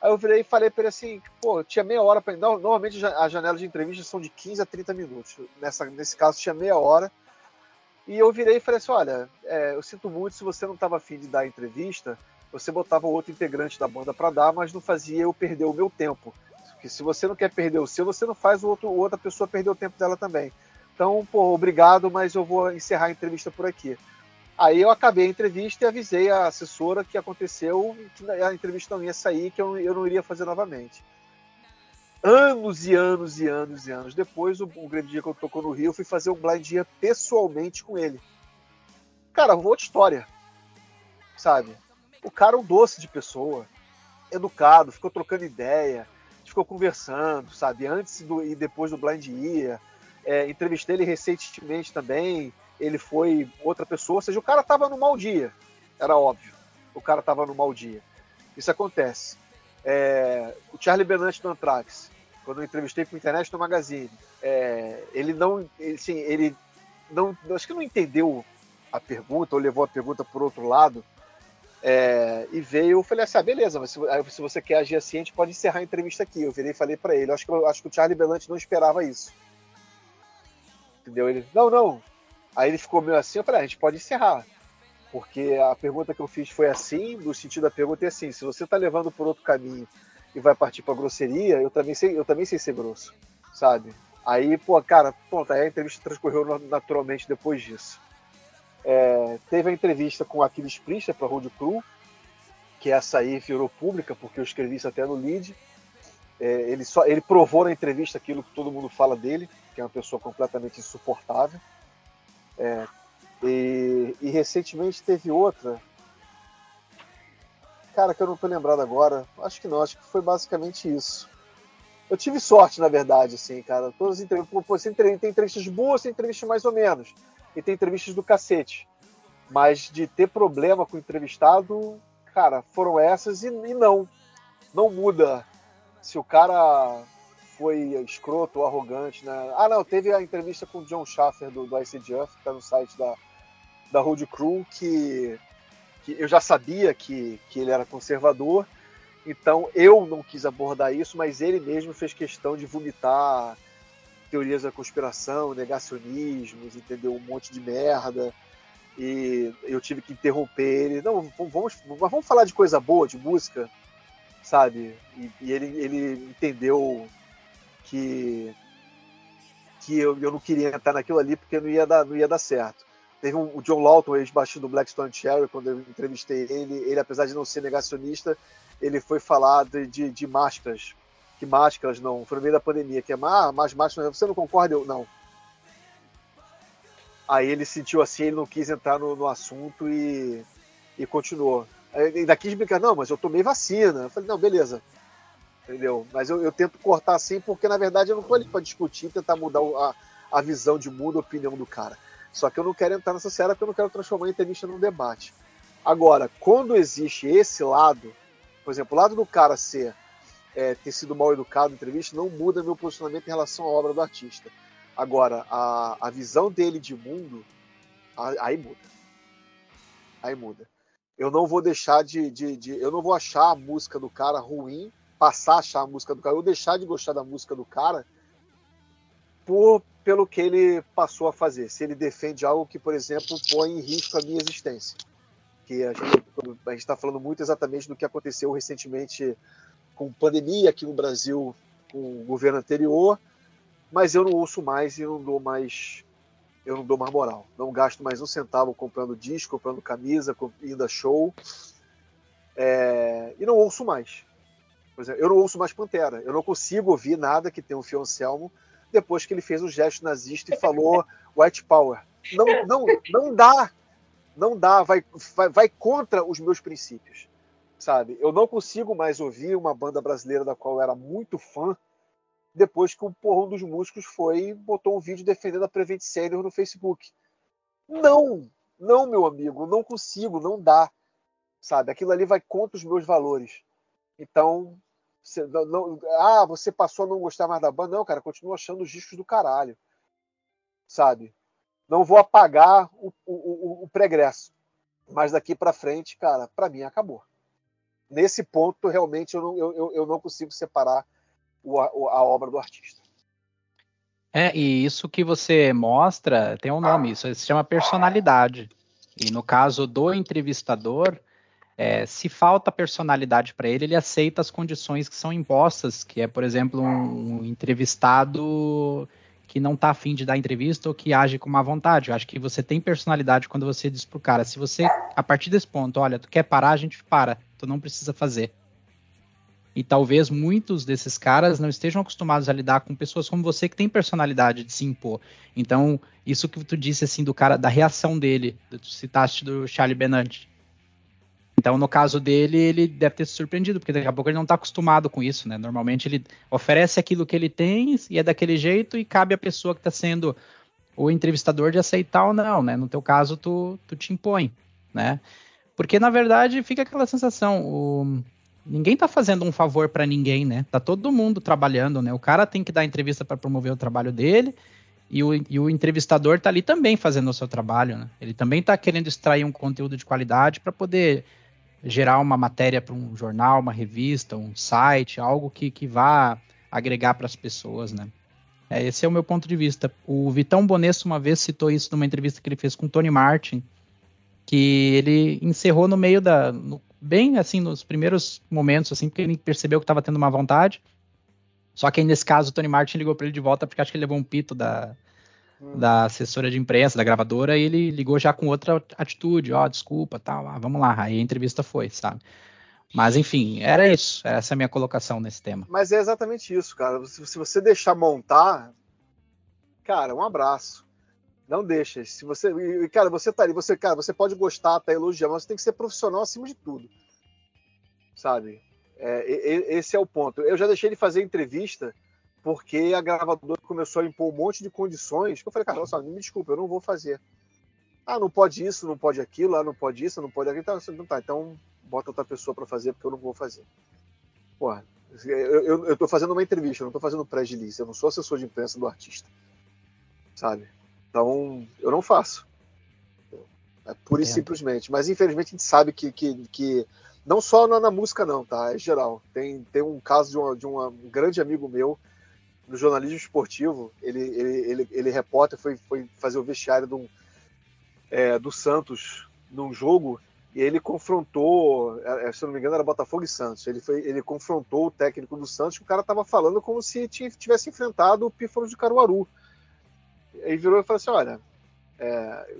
Aí eu virei e falei para ele assim, pô, tinha meia hora para Normalmente as janelas de entrevista são de 15 a 30 minutos. Nessa, nesse caso tinha meia hora. E eu virei e falei assim, olha, é, eu sinto muito se você não estava afim de dar a entrevista, você botava outro integrante da banda para dar, mas não fazia eu perder o meu tempo. Porque se você não quer perder o seu, você não faz o outro, outra pessoa perder o tempo dela também. Então, pô, obrigado, mas eu vou encerrar a entrevista por aqui. Aí eu acabei a entrevista e avisei a assessora que aconteceu, que a entrevista não ia sair, que eu, eu não iria fazer novamente. Anos e anos e anos e anos depois, o, o grande dia que eu tocou no Rio, eu fui fazer um blind dia pessoalmente com ele. Cara, outra história, sabe? O cara é um doce de pessoa, educado, ficou trocando ideia, ficou conversando, sabe? Antes do, e depois do blind ia. É, entrevistei ele recentemente também, ele foi outra pessoa, ou seja, o cara estava no mau dia, era óbvio. O cara estava no mau dia. Isso acontece. É, o Charlie Benante do Anthrax, quando eu entrevistei para Internet no Magazine, é, ele não, assim, ele não, acho que não entendeu a pergunta ou levou a pergunta por outro lado. É, e veio, eu falei assim: ah, beleza, mas se, se, você quer agir assim, a gente pode encerrar a entrevista aqui. Eu virei e falei para ele: acho que, acho que o Charlie Belante não esperava isso. Entendeu? Ele, não, não, Aí ele ficou meio assim, eu falei, ah, a gente pode encerrar. Porque a pergunta que eu fiz foi assim, no sentido da pergunta é assim, se você está levando por outro caminho e vai partir para grosseria, eu também sei, eu também sei ser grosso, sabe? Aí, pô, cara, pronto, aí a entrevista transcorreu naturalmente depois disso. É, teve a entrevista com Aquiles Priester para Road Crew, que essa aí virou pública, porque eu escrevi isso até no lead. É, ele, só, ele provou na entrevista aquilo que todo mundo fala dele, que é uma pessoa completamente insuportável. É, e, e, recentemente teve outra. Cara, que eu não tô lembrado agora. Acho que não, acho que foi basicamente isso. Eu tive sorte, na verdade, assim, cara. Todas as entrevistas. Pô, tem entrevistas boas, tem entrevistas mais ou menos. E tem entrevistas do cacete. Mas de ter problema com o entrevistado, cara, foram essas e, e não. Não muda. Se o cara foi escroto ou arrogante, né? Ah, não, teve a entrevista com o John Schaffer do, do ICDF, que tá no site da, da Road Crew, que, que eu já sabia que, que ele era conservador, então eu não quis abordar isso, mas ele mesmo fez questão de vomitar teorias da conspiração, negacionismos, entendeu? Um monte de merda. E eu tive que interromper ele. Não, vamos, vamos falar de coisa boa, de música, sabe? E, e ele, ele entendeu que que eu, eu não queria entrar naquilo ali porque não ia dar, não ia dar certo. Teve um, o John Lawton, ex-baixinho do Blackstone Cherry, quando eu entrevistei ele, ele, apesar de não ser negacionista, ele foi falar de, de, de máscaras. Que máscaras não, foi no meio da pandemia, que é ah, mais máscaras, você não concorda? Eu, não. Aí ele sentiu assim, ele não quis entrar no, no assunto e, e continuou. Ainda quis brincar, não, mas eu tomei vacina. Eu falei, não, beleza entendeu? Mas eu, eu, tento cortar assim porque, na verdade, eu não tô ali para discutir, tentar mudar a, a visão de mundo, a opinião do cara. Só que eu não quero entrar nessa série porque eu não quero transformar a entrevista num debate. Agora, quando existe esse lado, por exemplo, o lado do cara ser é, ter sido mal educado na entrevista, não muda meu posicionamento em relação à obra do artista. Agora, a, a visão dele de mundo, aí muda. Aí muda. Eu não vou deixar de, de, de, Eu não vou achar a música do cara ruim passar a achar a música do cara, ou deixar de gostar da música do cara por, pelo que ele passou a fazer. Se ele defende algo que, por exemplo, põe em risco a minha existência. Que a gente está falando muito exatamente do que aconteceu recentemente com pandemia aqui no Brasil, com o governo anterior, mas eu não ouço mais e não dou mais eu não dou mais moral. Não gasto mais um centavo comprando disco, comprando camisa, indo show. É, e não ouço mais. Por exemplo, eu não ouço mais Pantera. Eu não consigo ouvir nada que tenha o Fio Anselmo depois que ele fez o gesto nazista e falou White Power. não, não, não dá. Não dá, vai, vai, vai contra os meus princípios. Sabe? Eu não consigo mais ouvir uma banda brasileira da qual eu era muito fã depois que o porrão dos músicos foi botou um vídeo defendendo a Prevent Senior no Facebook. Não, não, meu amigo, não consigo, não dá. Sabe? Aquilo ali vai contra os meus valores. Então, você, não, não, ah, você passou a não gostar mais da banda. Não, cara, continuo achando os discos do caralho. Sabe? Não vou apagar o, o, o, o pregresso. Mas daqui para frente, cara, para mim acabou. Nesse ponto, realmente, eu não, eu, eu não consigo separar o, a obra do artista. É, e isso que você mostra tem um nome, isso se chama personalidade. E no caso do entrevistador, é, se falta personalidade para ele, ele aceita as condições que são impostas, que é, por exemplo, um, um entrevistado que não está afim de dar entrevista ou que age com má vontade. Eu acho que você tem personalidade quando você diz pro cara, se você, a partir desse ponto, olha, tu quer parar, a gente para, tu não precisa fazer. E talvez muitos desses caras não estejam acostumados a lidar com pessoas como você que tem personalidade de se impor. Então, isso que tu disse assim do cara, da reação dele, tu citaste do Charlie Benante. Então, no caso dele, ele deve ter se surpreendido, porque daqui a pouco ele não está acostumado com isso, né? Normalmente ele oferece aquilo que ele tem e é daquele jeito e cabe à pessoa que está sendo o entrevistador de aceitar ou não, né? No teu caso, tu, tu te impõe, né? Porque, na verdade, fica aquela sensação, o ninguém tá fazendo um favor para ninguém, né? Tá todo mundo trabalhando, né? O cara tem que dar entrevista para promover o trabalho dele e o, e o, entrevistador tá ali também fazendo o seu trabalho, né? Ele também tá querendo extrair um conteúdo de qualidade para poder gerar uma matéria para um jornal, uma revista, um site, algo que, que vá agregar para as pessoas, né? É, esse é o meu ponto de vista. O Vitão Bonesso uma vez citou isso numa entrevista que ele fez com o Tony Martin, que ele encerrou no meio da, no bem assim nos primeiros momentos, assim, porque ele percebeu que estava tendo uma vontade. Só que aí nesse caso o Tony Martin ligou para ele de volta porque acho que ele levou um pito da, da assessora de imprensa, da gravadora, e ele ligou já com outra atitude, ó, oh, desculpa, tal, tá, vamos lá. Aí a entrevista foi, sabe? Mas enfim, era isso, essa é a minha colocação nesse tema. Mas é exatamente isso, cara. Se você deixar montar, cara, um abraço. Não deixa. Se você, e, cara, você tá ali, você, cara, você pode gostar, tá elogiando, mas você tem que ser profissional acima de tudo. Sabe? É, esse é o ponto. Eu já deixei de fazer entrevista porque a gravadora começou a impor um monte de condições. Que eu falei, cara, só, me desculpa, eu não vou fazer. Ah, não pode isso, não pode aquilo, ah, não pode isso, não pode aquilo. Então, não tá, então bota outra pessoa para fazer porque eu não vou fazer. Porra, eu, eu, eu tô fazendo uma entrevista, eu não tô fazendo pré-release, eu não sou assessor de imprensa do artista. Sabe? Então, eu não faço. É pura e simplesmente. Mas infelizmente a gente sabe que, que, que não só na, na, música, não, tá? É geral. Tem, tem um caso de, uma, de uma, um grande amigo meu no jornalismo esportivo. Ele, ele, ele, ele repórter, foi, foi fazer o vestiário do, é, do Santos num jogo e ele confrontou, é, é, se eu não me engano, era Botafogo e Santos. Ele, foi, ele confrontou o técnico do Santos, que o cara estava falando como se tivesse enfrentado o Pífaro de Caruaru. Aí virou e falou assim: olha, é,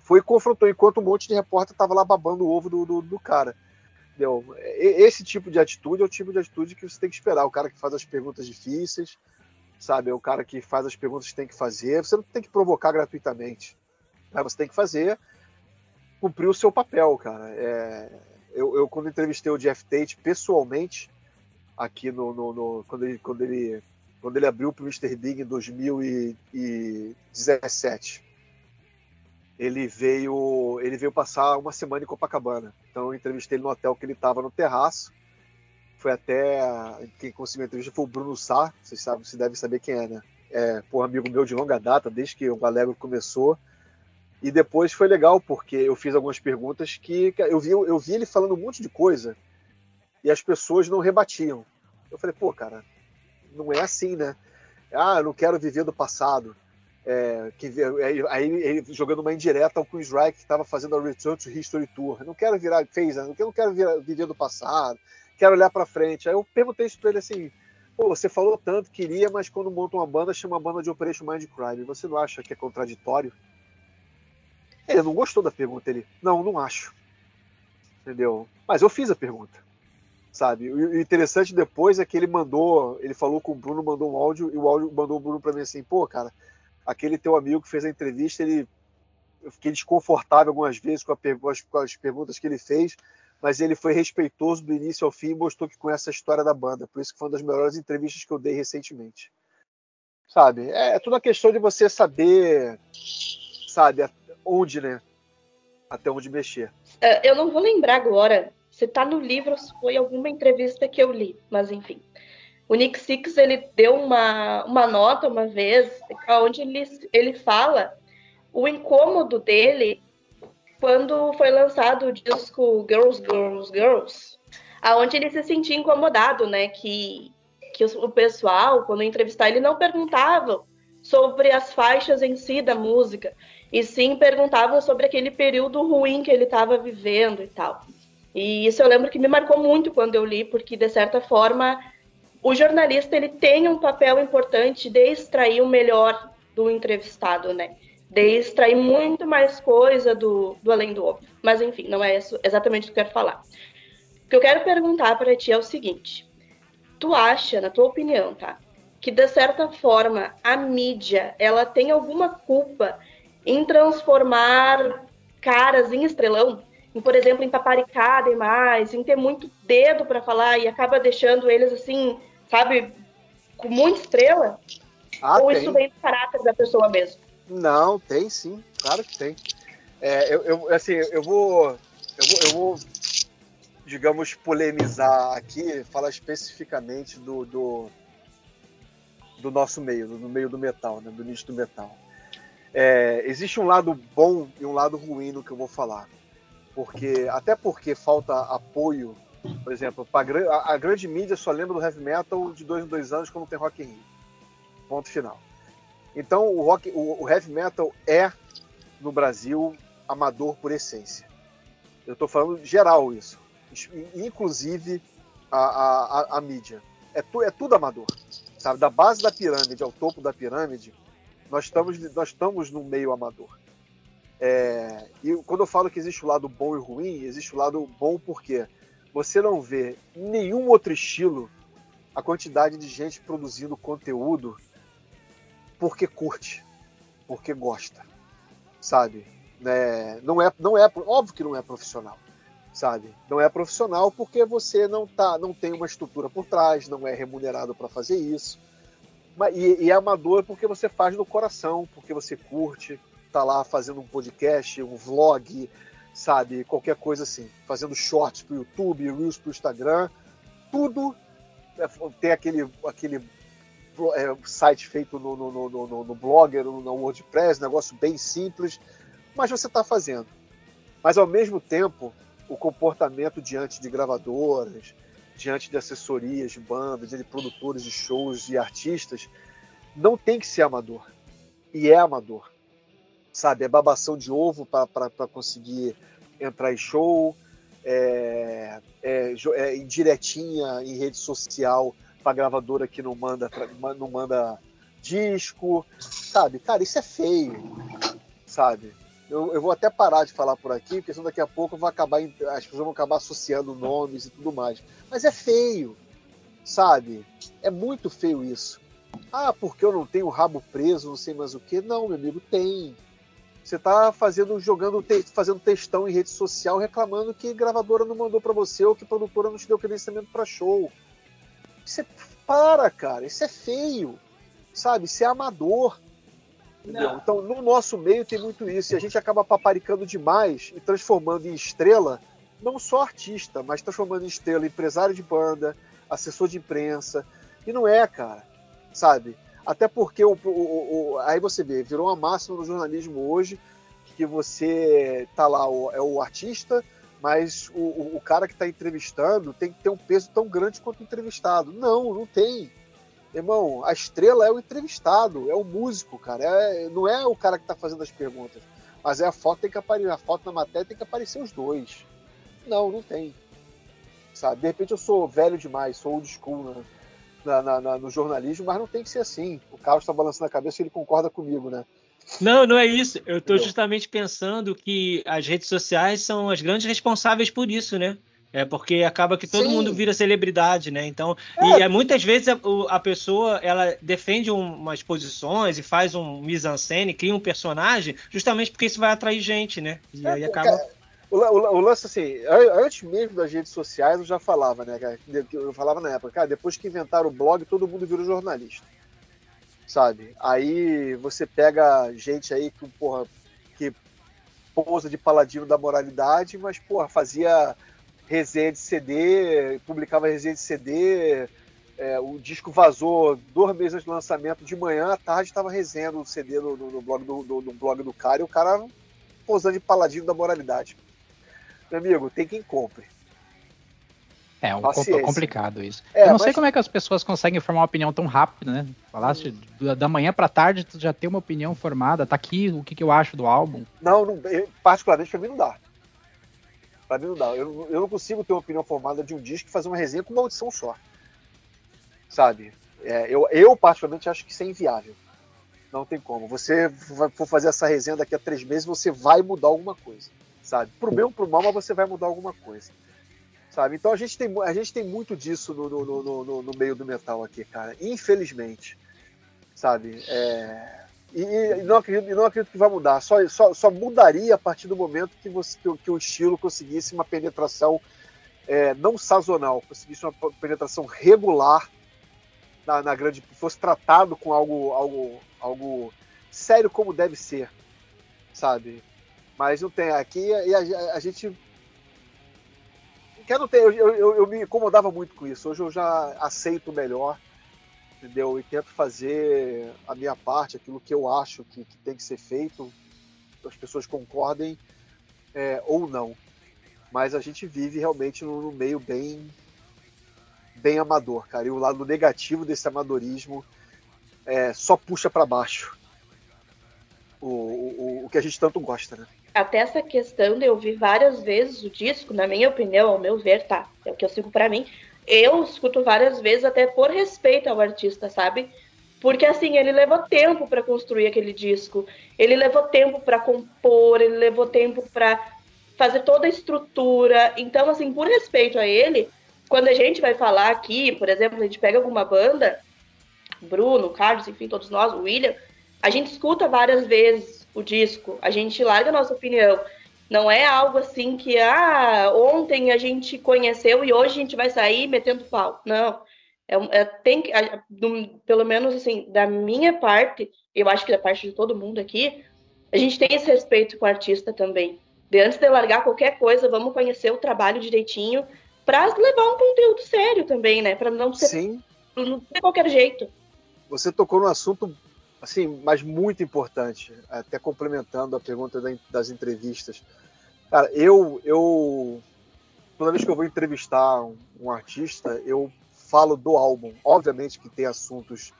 foi e confrontou, enquanto um monte de repórter tava lá babando o ovo do, do, do cara. Entendeu? Esse tipo de atitude é o tipo de atitude que você tem que esperar. O cara que faz as perguntas difíceis, sabe? É o cara que faz as perguntas que tem que fazer. Você não tem que provocar gratuitamente. Né? Você tem que fazer, cumprir o seu papel, cara. É, eu, eu, quando entrevistei o Jeff Tate pessoalmente, aqui no, no, no quando, ele, quando ele quando ele abriu para o Mr. Big em 2017. Ele veio, ele veio passar uma semana em Copacabana. Então eu entrevistei ele no hotel que ele estava no terraço. Foi até quem conseguiu a entrevista foi o Bruno Sá, vocês sabem, você deve saber quem é, né? É, um amigo meu de longa data, desde que o Galego começou. E depois foi legal porque eu fiz algumas perguntas que eu vi, eu vi ele falando um monte de coisa e as pessoas não rebatiam. Eu falei, pô, cara, não é assim, né? Ah, eu não quero viver do passado. É, que, aí ele jogando uma indireta ao Chris Wright que estava fazendo a Return to History Tour. Eu não quero virar, fez, né? eu não quero virar, viver do passado, quero olhar para frente. Aí eu perguntei isso para ele assim: Pô, você falou tanto que iria, mas quando monta uma banda, chama a banda de Operation Mind Crime. Você não acha que é contraditório? Ele não gostou da pergunta. Ele, não, não acho. Entendeu? Mas eu fiz a pergunta sabe? O interessante depois é que ele mandou, ele falou com o Bruno, mandou um áudio e o áudio mandou o Bruno para mim assim, pô, cara, aquele teu amigo que fez a entrevista, ele eu fiquei desconfortável algumas vezes com, a, com, as perguntas que ele fez, mas ele foi respeitoso do início ao fim e mostrou que conhece a história da banda. Por isso que foi uma das melhores entrevistas que eu dei recentemente. Sabe? É, é tudo a questão de você saber, sabe, onde, né? Até onde mexer. É, eu não vou lembrar agora se tá no livro ou se foi alguma entrevista que eu li, mas enfim. O Nick Six ele deu uma, uma nota uma vez, onde ele, ele fala o incômodo dele quando foi lançado o disco Girls, Girls, Girls, aonde ele se sentia incomodado, né? Que, que o pessoal, quando entrevistar, ele não perguntava sobre as faixas em si da música, e sim perguntavam sobre aquele período ruim que ele estava vivendo e tal. E isso eu lembro que me marcou muito quando eu li, porque de certa forma o jornalista ele tem um papel importante de extrair o melhor do entrevistado, né? De extrair muito mais coisa do, do além do óbvio. Mas enfim, não é isso exatamente o que eu quero falar. O que eu quero perguntar para ti é o seguinte: tu acha, na tua opinião, tá, que de certa forma a mídia ela tem alguma culpa em transformar caras em estrelão? em, por exemplo, em paparicar demais, em ter muito dedo para falar e acaba deixando eles assim, sabe, com muita estrela? Ah, Ou tem. isso vem do caráter da pessoa mesmo? Não, tem sim, claro que tem. É, eu, eu, assim, eu vou, eu vou, eu vou, digamos, polemizar aqui, falar especificamente do, do, do nosso meio, do, do meio do metal, né, do nicho do metal. É, existe um lado bom e um lado ruim no que eu vou falar porque até porque falta apoio, por exemplo, a, a, grande mídia só lembra do heavy metal de dois em dois anos quando tem Rock in Rio. Ponto final. Então o, rock, o, o heavy metal é no Brasil amador por essência. Eu estou falando geral isso, inclusive a, a, a, mídia. É, tu, é tudo amador, sabe? Da base da pirâmide ao topo da pirâmide, nós estamos, nós estamos no meio amador. É, e quando eu falo que existe o lado bom e ruim, existe o lado bom porque você não vê nenhum outro estilo a quantidade de gente produzindo conteúdo porque curte, porque gosta, sabe? É, não é, não é, óbvio que não é profissional, sabe? Não é profissional porque você não tá, não tem uma estrutura por trás, não é remunerado para fazer isso. E, e é amador porque você faz no coração, porque você curte, tá lá fazendo um podcast, um vlog, sabe? Qualquer coisa assim. Fazendo shorts pro YouTube, reels pro Instagram. Tudo é, tem aquele, aquele é, site feito no, no, no, no, Blogger, no, no WordPress, negócio bem simples, mas você está fazendo. Mas ao mesmo tempo, o comportamento diante de gravadoras, diante de assessorias de bandas, de produtores de shows e artistas, não tem que ser amador. E é amador sabe? É babação de ovo para conseguir entrar em show, é, é, é indiretinha em rede social para gravadora que não manda, não manda disco, sabe? Cara, isso é feio, sabe? Eu, eu, vou até parar de falar por aqui, porque senão daqui a pouco vou acabar, as pessoas vão acabar associando nomes e tudo mais. Mas é feio, sabe? É muito feio isso. Ah, porque eu não tenho rabo preso, não sei mais o que. Não, meu amigo, tem. Você tá fazendo, jogando, fazendo textão em rede social reclamando que gravadora não mandou para você ou que produtora não te deu credenciamento para show. Isso é, para, cara, isso é feio, sabe? Isso é amador. Então, no nosso meio tem muito isso e a gente acaba paparicando demais e transformando em estrela não só artista, mas transformando em estrela empresário de banda, assessor de imprensa. E não é, cara, sabe? Até porque o, o, o, aí você vê, virou uma máxima no jornalismo hoje que você tá lá, é o artista, mas o, o cara que está entrevistando tem que ter um peso tão grande quanto o entrevistado. Não, não tem. Irmão, a estrela é o entrevistado, é o músico, cara. É, não é o cara que está fazendo as perguntas. Mas é a foto tem que aparecer, a foto na matéria tem que aparecer os dois. Não, não tem. Sabe? De repente eu sou velho demais, sou old school, né? na, na, no jornalismo, mas não tem que ser assim. O Carlos está balançando a cabeça e ele concorda comigo, né? Não, não é isso. Eu estou justamente pensando que as redes sociais são as grandes responsáveis por isso, né? É porque acaba que todo Sim. mundo vira celebridade, né? Então, é. e é, muitas vezes a, a, pessoa ela defende um, umas posições e faz um mise-en-scène, cria um personagem, justamente porque isso vai atrair gente, né? E é, aí acaba. o, o, o, lance, assim, antes mesmo das redes sociais, eu já falava, né, cara? Eu falava na época, cara, depois que inventaram o blog, todo mundo virou jornalista. Sabe? Aí você pega gente aí que, porra, que pousa de paladino da moralidade, mas, porra, fazia resenha de CD, publicava resenha de CD, é, o disco vazou dois meses antes do lançamento, de manhã à tarde estava resenhando o CD no, no, no blog do, do, no blog do cara e o cara posando de paladino da moralidade. Meu amigo, tem quem compre. É um pouco complicado isso. É, eu não mas... sei como é que as pessoas conseguem formar uma opinião tão rápido, né? Falasse hum. da manhã para tarde, tu já tem uma opinião formada, tá aqui o que, que eu acho do álbum. Não, não particularmente para mim não dá. Pra mim não dá. Eu, eu não consigo ter uma opinião formada de um disco e fazer uma resenha com uma audição só. Sabe? É, eu, eu, particularmente, acho que isso é inviável. Não tem como. Você for fazer essa resenha daqui a três meses, você vai mudar alguma coisa. Sabe? Pro bem ou pro mal, mas você vai mudar alguma coisa. Sabe? Então a gente tem, a gente tem muito disso no, no, no, no meio do metal aqui, cara. Infelizmente. Sabe? É e, e, não acredito, e não acredito que vai mudar. Só, só, só mudaria a partir do momento que, você, que, que o estilo conseguisse uma penetração é, não sazonal, conseguisse uma penetração regular na, na, grande. fosse tratado com algo, algo, algo sério como deve ser, sabe? Mas não tem. Aqui e a, a, gente. Quer não ter, eu, eu, eu me incomodava muito com isso. Hoje eu já aceito melhor entendeu? E tento fazer a minha parte, aquilo que eu acho que, que tem que ser feito, as pessoas concordem é, ou não. Mas a gente vive realmente num, meio bem bem amador, cara. E o lado negativo desse amadorismo é, só puxa para baixo o, o, o que a gente tanto gosta, né? Até essa questão de eu ouvir várias vezes o disco, na minha opinião, ao meu ver, tá? É o que eu sigo para mim eu escuto várias vezes até por respeito ao artista, sabe? Porque assim, ele levou tempo para construir aquele disco, ele levou tempo para compor, ele levou tempo para fazer toda a estrutura. Então, assim, por respeito a ele, quando a gente vai falar aqui, por exemplo, a gente pega alguma banda, Bruno, Carlos, enfim, todos nós, William, a gente escuta várias vezes o disco, a gente larga a nossa opinião. Não é algo assim que, ah, ontem a gente conheceu e hoje a gente vai sair metendo pau. Não. É, é tem que, do, pelo menos assim, da minha parte, eu acho que da parte de todo mundo aqui, a gente tem esse respeito com o artista também. De antes de largar qualquer coisa, vamos conhecer o trabalho direitinho para levar um conteúdo sério também, né? Para não ser, Sim. não ser qualquer jeito. Você tocou num assunto assim, mas muito importante, até complementando a pergunta das entrevistas. Cara, eu, eu toda vez que eu vou entrevistar um, um, artista, eu falo do álbum. Obviamente que tem assuntos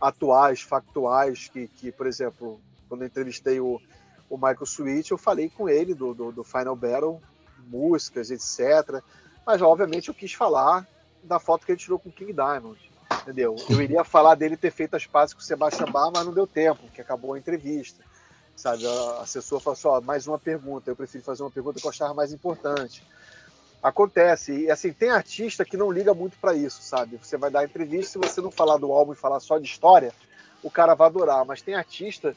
atuais, factuais, que, que por exemplo, quando eu entrevistei o, o Michael Sweet, eu falei com ele do, do, do Final Battle, músicas, etc. Mas, obviamente, eu quis falar da foto que ele tirou com o King Diamond entendeu? Eu iria falar dele ter feito as pazes com o Sebastião Bar, mas não deu tempo, que acabou a entrevista. Sabe, a assessor falou assim, ó, mais uma pergunta, eu prefiro fazer uma pergunta que eu achava mais importante. Acontece, e assim, tem artista que não liga muito para isso, sabe? Você vai dar entrevista, se você não falar do álbum e falar só de história, o cara vai adorar, mas tem artista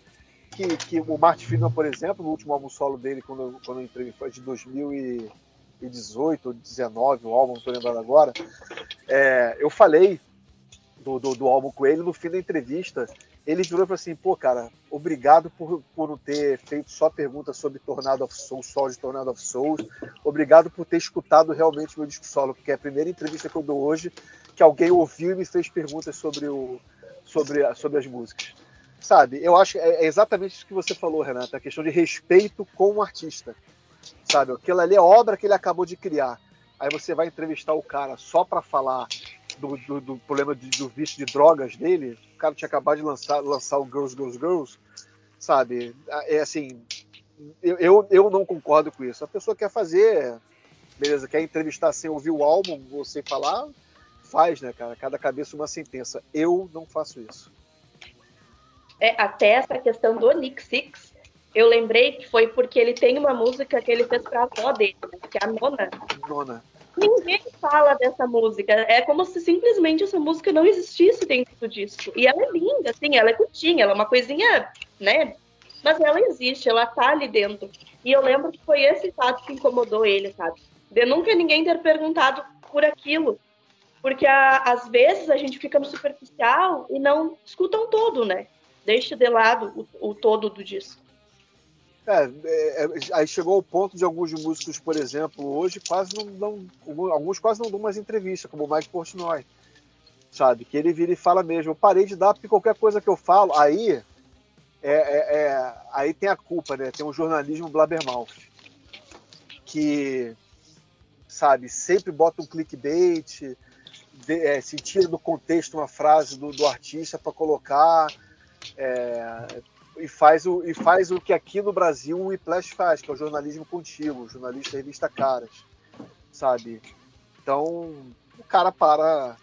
que, que o Martin Friedman, por exemplo, no último álbum solo dele, quando, quando eu entrei, foi de 2018 ou 2019, o álbum, não tô lembrando agora, é, eu falei do, do, do, álbum com ele, no fim da entrevista, ele virou e falou assim: pô, cara, obrigado por, por ter feito só perguntas sobre Tornado of Souls, solo de Tornado of Souls, obrigado por ter escutado realmente meu disco solo, porque é a primeira entrevista que eu dou hoje que alguém ouviu e me fez perguntas sobre, o, sobre, sobre as músicas. Sabe, eu acho é, é exatamente isso que você falou, Renata, a questão de respeito com o artista. Sabe, aquilo ali é obra que ele acabou de criar. Aí você vai entrevistar o cara só para falar do, do, do problema de, do vício de drogas dele, o cara tinha acabado de lançar, lançar o Girls, Girls, Girls, sabe? É assim, eu, eu, eu não concordo com isso. A pessoa quer fazer, beleza, quer entrevistar sem ouvir o álbum, você falar, faz, né, cara? Cada cabeça uma sentença. Eu não faço isso. É, até essa questão do Nick Six, eu lembrei que foi porque ele tem uma música que ele fez pra avó dele, que é a Nona. Nona. Ninguém fala dessa música. É como se simplesmente essa música não existisse dentro do disco. E ela é linda, assim, ela é curtinha, ela é uma coisinha, né? Mas ela existe, ela tá ali dentro. E eu lembro que foi esse fato que incomodou ele, sabe? De nunca ninguém ter perguntado por aquilo. Porque a, às vezes a gente fica no superficial e não escutam todo, né? Deixa de lado o, o todo do disco. É, é, é, aí chegou ao ponto de alguns músicos, por exemplo, hoje quase não dão, alguns quase não dão mais entrevista, como o Mike Portnoy, sabe? Que ele vira e fala mesmo, eu parei de dar porque qualquer coisa que eu falo, aí é, é, é aí tem a culpa, né? Tem um jornalismo blabbermouth que, sabe, sempre bota um clickbait, de, é, se tira do contexto uma frase do, do artista para colocar, é, e faz o, e faz o que aqui no Brasil o Whiplash faz, que é o jornalismo contínuo, jornalista revista Caras, sabe? Então, o cara para,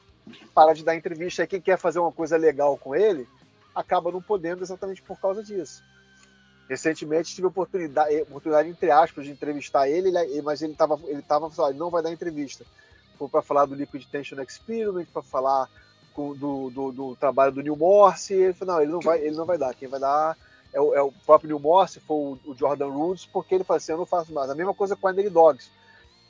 para de dar entrevista. Aí quem quer fazer uma coisa legal com ele, acaba não podendo exatamente por causa disso. Recentemente tive a oportunidade, oportunidade entre aspas, de entrevistar ele, mas ele estava ele tava, ele não vai dar entrevista. Foi para falar do Liquid Tension Experiment, para falar do, do, do, trabalho do Neil Morse. Ele falou, não, ele não vai, ele não vai dar. Quem vai dar é o, é o próprio Neil Morse, foi o, Jordan Rhodes, porque ele falou assim, eu não faço mais. A mesma coisa com o Andy Dogs.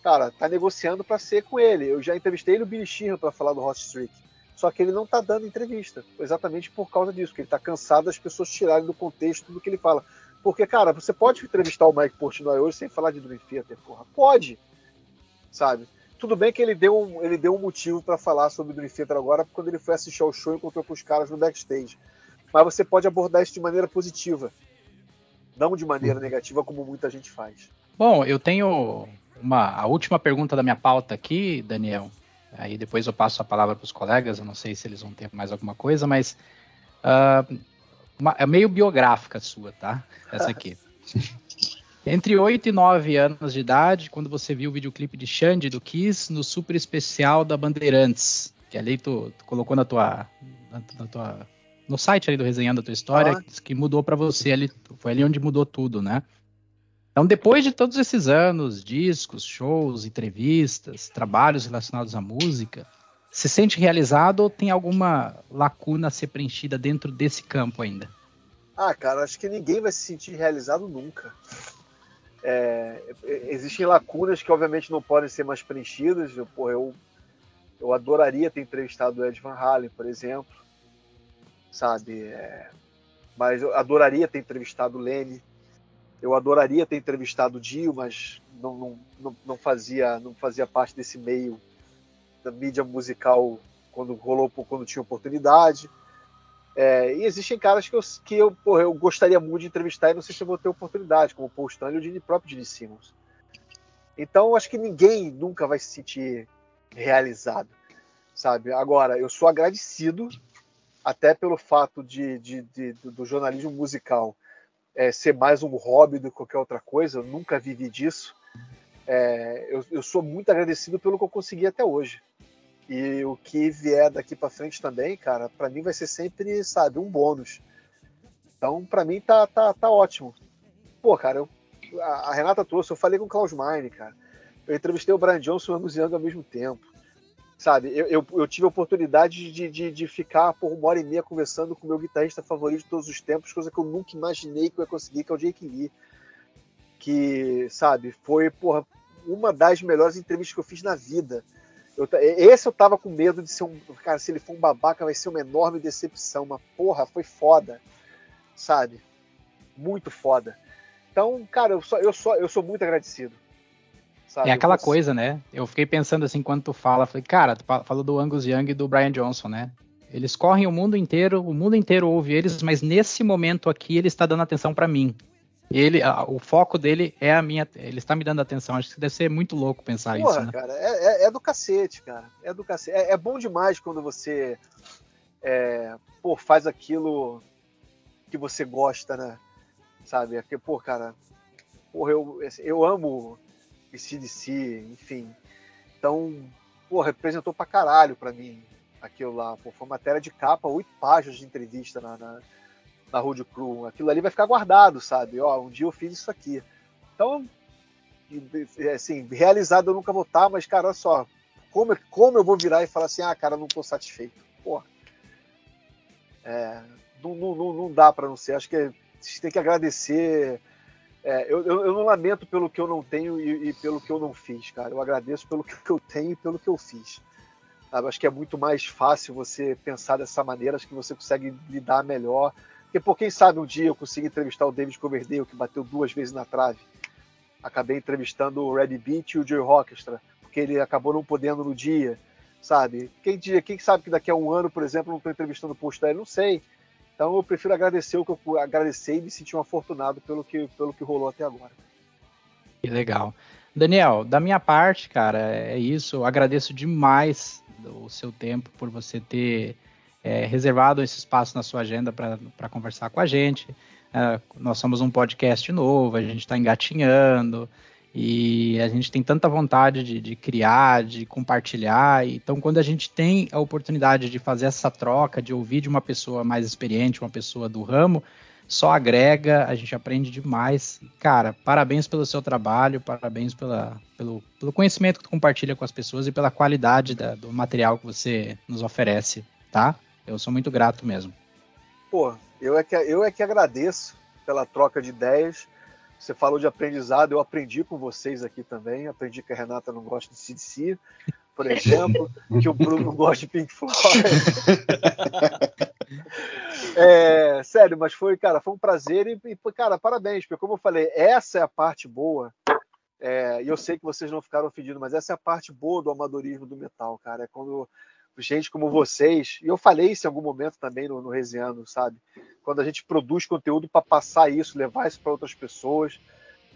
Cara, tá negociando para ser com ele. Eu já entrevistei ele o Billy Sheehan para falar do Hot Streak. Só que ele não tá dando entrevista, exatamente por causa disso, que ele tá cansado das pessoas tirarem do contexto do que ele fala. Porque, cara, você pode entrevistar o Mike Portnoy hoje sem falar de Dream Theater, porra. Pode, sabe? Tudo bem que ele deu um, ele deu um motivo para falar sobre o Dream Theater agora, quando ele foi assistir ao show e encontrou com os caras no backstage. Mas você pode abordar isso de maneira positiva, não de maneira uhum. negativa como muita gente faz. Bom, eu tenho uma a última pergunta da minha pauta aqui, Daniel. Aí depois eu passo a palavra para os colegas. Eu não sei se eles vão ter mais alguma coisa, mas uh, uma, é meio biográfica sua, tá? Essa aqui. Entre 8 e 9 anos de idade, quando você viu o videoclipe de Xande do Kiss no super especial da Bandeirantes, que ali tu, tu colocou na tua, na, na, tua, no site ali do Resenhando a Tua História, ah. que mudou para você ali, foi ali onde mudou tudo, né? Então, depois de todos esses anos, discos, shows, entrevistas, trabalhos relacionados à música, se sente realizado ou tem alguma lacuna a ser preenchida dentro desse campo ainda? Ah, cara, acho que ninguém vai se sentir realizado nunca. É, existem lacunas que obviamente não podem ser mais preenchidas. Eu, porra, eu, eu adoraria ter entrevistado o Ed Van Halen, por exemplo, sabe? É, mas eu adoraria ter entrevistado o Lenny. Eu adoraria ter entrevistado o Dio, mas não, não, não, não, fazia, não fazia parte desse meio da mídia musical quando rolou, quando tinha oportunidade. É, e existem caras que eu, que eu, porra, eu gostaria muito de entrevistar e não sei se eu vou ter oportunidade, como o Paul Stanley e o próprio Gene Simmons. Então, acho que ninguém nunca vai se sentir realizado, sabe? Agora, eu sou agradecido até pelo fato de, de, de do jornalismo musical é, ser mais um hobby do que qualquer outra coisa, eu nunca vivi disso. É, eu, eu sou muito agradecido pelo que eu consegui até hoje. E o que vier daqui para frente também, cara, para mim vai ser sempre, sabe, um bônus. Então, para mim tá, tá, tá ótimo. Pô, cara, eu, a, Renata trouxe, eu falei com o Klaus Meine, cara. Eu entrevistei o Brian Johnson e o Young ao mesmo tempo. Sabe, eu, eu, eu tive a oportunidade de, de, de, ficar por uma hora e meia conversando com o meu guitarrista favorito de todos os tempos, coisa que eu nunca imaginei que eu ia conseguir, que é o Jake Lee. Que, sabe, foi, porra, uma das melhores entrevistas que eu fiz na vida eu, esse eu tava com medo de ser um. Cara, se ele for um babaca, vai ser uma enorme decepção. Mas, porra, foi foda. Sabe? Muito foda. Então, cara, eu, só, eu, só, eu sou muito agradecido. Sabe? É aquela coisa, né? Eu fiquei pensando assim enquanto tu fala, falei, cara, tu falou do Angus Young e do Brian Johnson, né? Eles correm o mundo inteiro, o mundo inteiro ouve eles, mas nesse momento aqui ele está dando atenção para mim. Ele, a, o foco dele é a minha. Ele está me dando atenção. Acho que deve ser muito louco pensar Porra, isso. Né? cara, é, é, é, do cacete, cara. É do cacete. É, é bom demais quando você é, pô, faz aquilo que você gosta, né? Sabe? É porque, pô, cara, porra, eu, eu amo CDC, enfim. Então, pô, representou pra caralho pra mim aquilo lá. Pô, foi matéria de capa, oito páginas de entrevista na, na na Road Crew. Aquilo ali vai ficar guardado, sabe? Ó, um dia eu fiz isso aqui. Então, assim, realizado eu nunca vou estar, mas, cara, olha só, como, como eu vou virar e falar assim, ah, cara, não tô satisfeito. Porra. É, não, não, não dá para não ser. Acho que a gente tem que agradecer. É, eu, eu, eu, não lamento pelo que eu não tenho e, e, pelo que eu não fiz, cara. Eu agradeço pelo que eu tenho e pelo que eu fiz. Sabe? Acho que é muito mais fácil você pensar dessa maneira, acho que você consegue lidar melhor. Porque, por quem sabe, um dia eu consegui entrevistar o David Coverdale, que bateu duas vezes na trave. Acabei entrevistando o Red Beat e o Joey Rockestra, porque ele acabou não podendo no dia, sabe? Quem, quem sabe que daqui a um ano, por exemplo, não estou entrevistando o Post Não sei. Então eu prefiro agradecer o que eu agradecer e me sentir um afortunado pelo que, pelo que rolou até agora. Que legal. Daniel, da minha parte, cara, é isso. Eu agradeço demais o seu tempo por você ter é, reservado esse espaço na sua agenda para conversar com a gente. É, nós somos um podcast novo, a gente está engatinhando e a gente tem tanta vontade de, de, criar, de compartilhar. Então, quando a gente tem a oportunidade de fazer essa troca, de ouvir de uma pessoa mais experiente, uma pessoa do ramo, só agrega, a gente aprende demais. Cara, parabéns pelo seu trabalho, parabéns pela, pelo, pelo conhecimento que tu compartilha com as pessoas e pela qualidade da, do material que você nos oferece, tá? Eu sou muito grato mesmo. Pô, eu é que, eu é que agradeço pela troca de ideias. Você falou de aprendizado, eu aprendi com vocês aqui também. Aprendi que a Renata não gosta de CDC, por exemplo, que o Bruno gosta de Pink Floyd. É, sério, mas foi, cara, foi um prazer e, e, cara, parabéns, porque como eu falei, essa é a parte boa. É, e eu sei que vocês não ficaram ofendidos, mas essa é a parte boa do amadorismo do metal, cara. É quando gente como vocês, e eu falei isso em algum momento também no, no Resenhando, sabe? Quando a gente produz conteúdo para passar isso, levar isso para outras pessoas,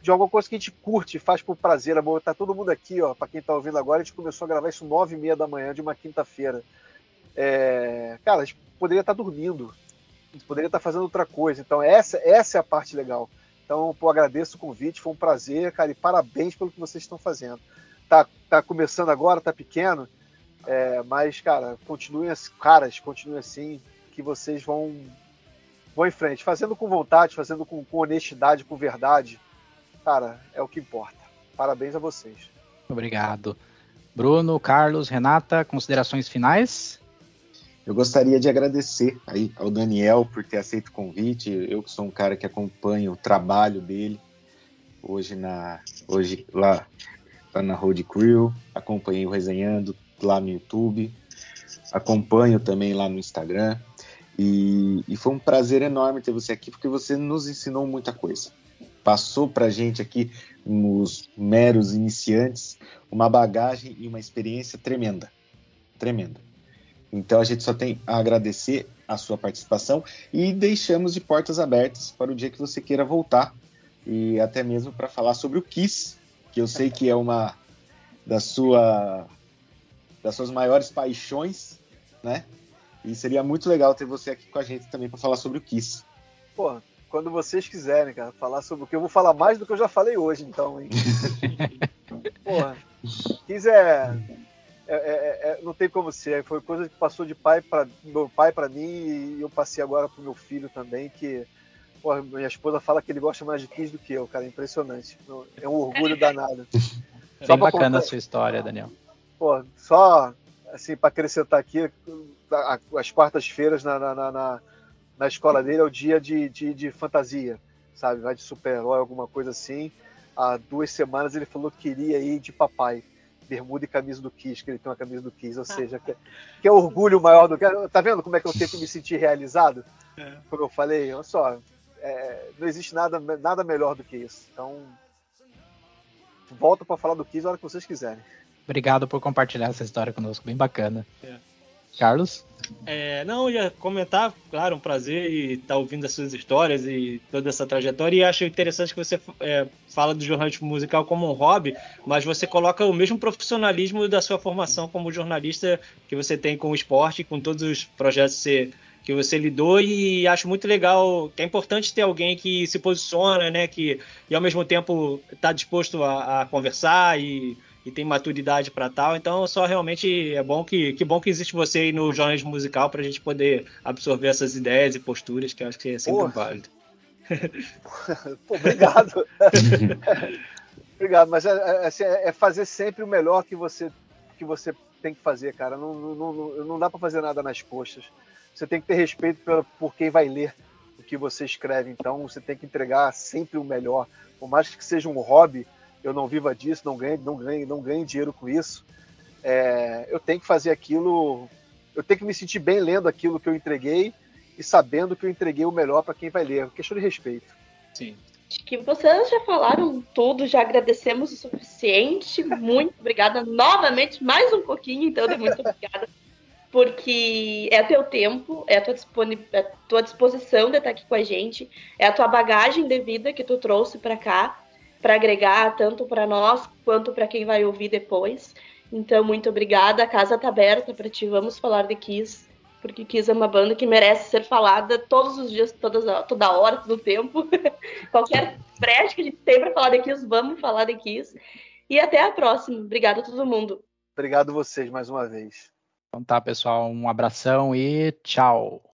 de alguma coisa que a gente curte, faz por prazer, amor. Tá todo mundo aqui, ó, para quem tá ouvindo agora, a gente começou a gravar isso nove e meia da manhã de uma quinta-feira. É, cara, a gente poderia estar tá dormindo, poderia estar fazendo outra coisa. Então, essa, essa é a parte legal. Então, pô, agradeço o convite, foi um prazer, cara, e parabéns pelo que vocês estão fazendo. Tá, tá começando agora, tá pequeno, é, mas, cara, continuem, caras, continuem assim, que vocês vão, vão em frente, fazendo com vontade, fazendo com, com honestidade, com verdade. Cara, é o que importa. Parabéns a vocês. Obrigado. Bruno, Carlos, Renata, considerações finais? Eu gostaria de agradecer aí ao Daniel por ter aceito o convite. Eu que sou um cara que acompanha o trabalho dele hoje na hoje lá, lá na Road Crew, acompanhei o resenhando lá no YouTube, acompanho também lá no Instagram e, e foi um prazer enorme ter você aqui porque você nos ensinou muita coisa. Passou para gente aqui nos meros iniciantes uma bagagem e uma experiência tremenda, tremenda. Então a gente só tem a agradecer a sua participação e deixamos de portas abertas para o dia que você queira voltar e até mesmo para falar sobre o Kiss, que eu sei que é uma da sua das suas maiores paixões, né? E seria muito legal ter você aqui com a gente também para falar sobre o Kiss. Pô, quando vocês quiserem, cara, falar sobre o que eu vou falar mais do que eu já falei hoje, então, hein? Porra, Kiss é é, é, é, é, não tem como ser. Foi coisa que passou de pai para meu pai para mim e eu passei agora pro meu filho também. Que porra, minha esposa fala que ele gosta mais de Kiss do que eu, cara. É impressionante. É um orgulho danado. Bem bacana contar, a sua história, Daniel. Pô, só assim para acrescentar aqui, as quartas-feiras na, na, na, na, escola dele é o dia de, de, de fantasia, sabe? Vai de super-herói, alguma coisa assim. Há duas semanas ele falou que queria ir de papai bermuda e camisa do Kiss, que ele tem uma camisa do Kiss, ou seja, que, que é orgulho maior do que. Tá vendo como é que eu tenho que me sentir realizado? É. Como eu falei, olha só, é, não existe nada, nada melhor do que isso. Então, volto para falar do Kiss a hora que vocês quiserem. Obrigado por compartilhar essa história conosco, bem bacana. É. Carlos? É, não, ia comentar, claro, um prazer estar tá ouvindo as suas histórias e toda essa trajetória. E acho interessante que você é, fala do jornalismo musical como um hobby, mas você coloca o mesmo profissionalismo da sua formação como jornalista que você tem com o esporte, com todos os projetos que você, que você lidou. E acho muito legal, que é importante ter alguém que se posiciona, né, que e ao mesmo tempo está disposto a, a conversar e e tem maturidade para tal. Então, só realmente é bom que, que bom que existe você aí no jornalismo musical para a gente poder absorver essas ideias e posturas que eu acho que é sempre Porra. válido. Pô, obrigado. Obrigado, mas é, é, assim, é, é, fazer sempre o melhor que você, que você tem que fazer, cara. Não, não, não, não dá para fazer nada nas coxas. Você tem que ter respeito por, por quem vai ler o que você escreve. Então, você tem que entregar sempre o melhor. Por mais que seja um hobby, eu não viva disso, não ganhe, não ganhe, não ganhe dinheiro com isso. É, eu tenho que fazer aquilo. Eu tenho que me sentir bem lendo aquilo que eu entreguei e sabendo que eu entreguei o melhor para quem vai ler. Questão de respeito. Sim. Acho que vocês já falaram tudo, já agradecemos o suficiente. Muito obrigada novamente, mais um pouquinho, então, de muito obrigada. Porque é teu tempo, é a tua, é a tua disposição de estar aqui com a gente, é a tua bagagem de vida que tu trouxe para cá, para agregar tanto para nós quanto para quem vai ouvir depois. Então, muito obrigada. A casa está aberta para ti. Vamos falar de Kiss porque Kiss é uma banda que merece ser falada todos os dias, todas, toda hora, todo tempo. Qualquer brecha que a gente tem para falar de Kiss, vamos falar de Kiss. E até a próxima. Obrigada a todo mundo. Obrigado vocês mais uma vez. Então tá, pessoal, um abração e tchau.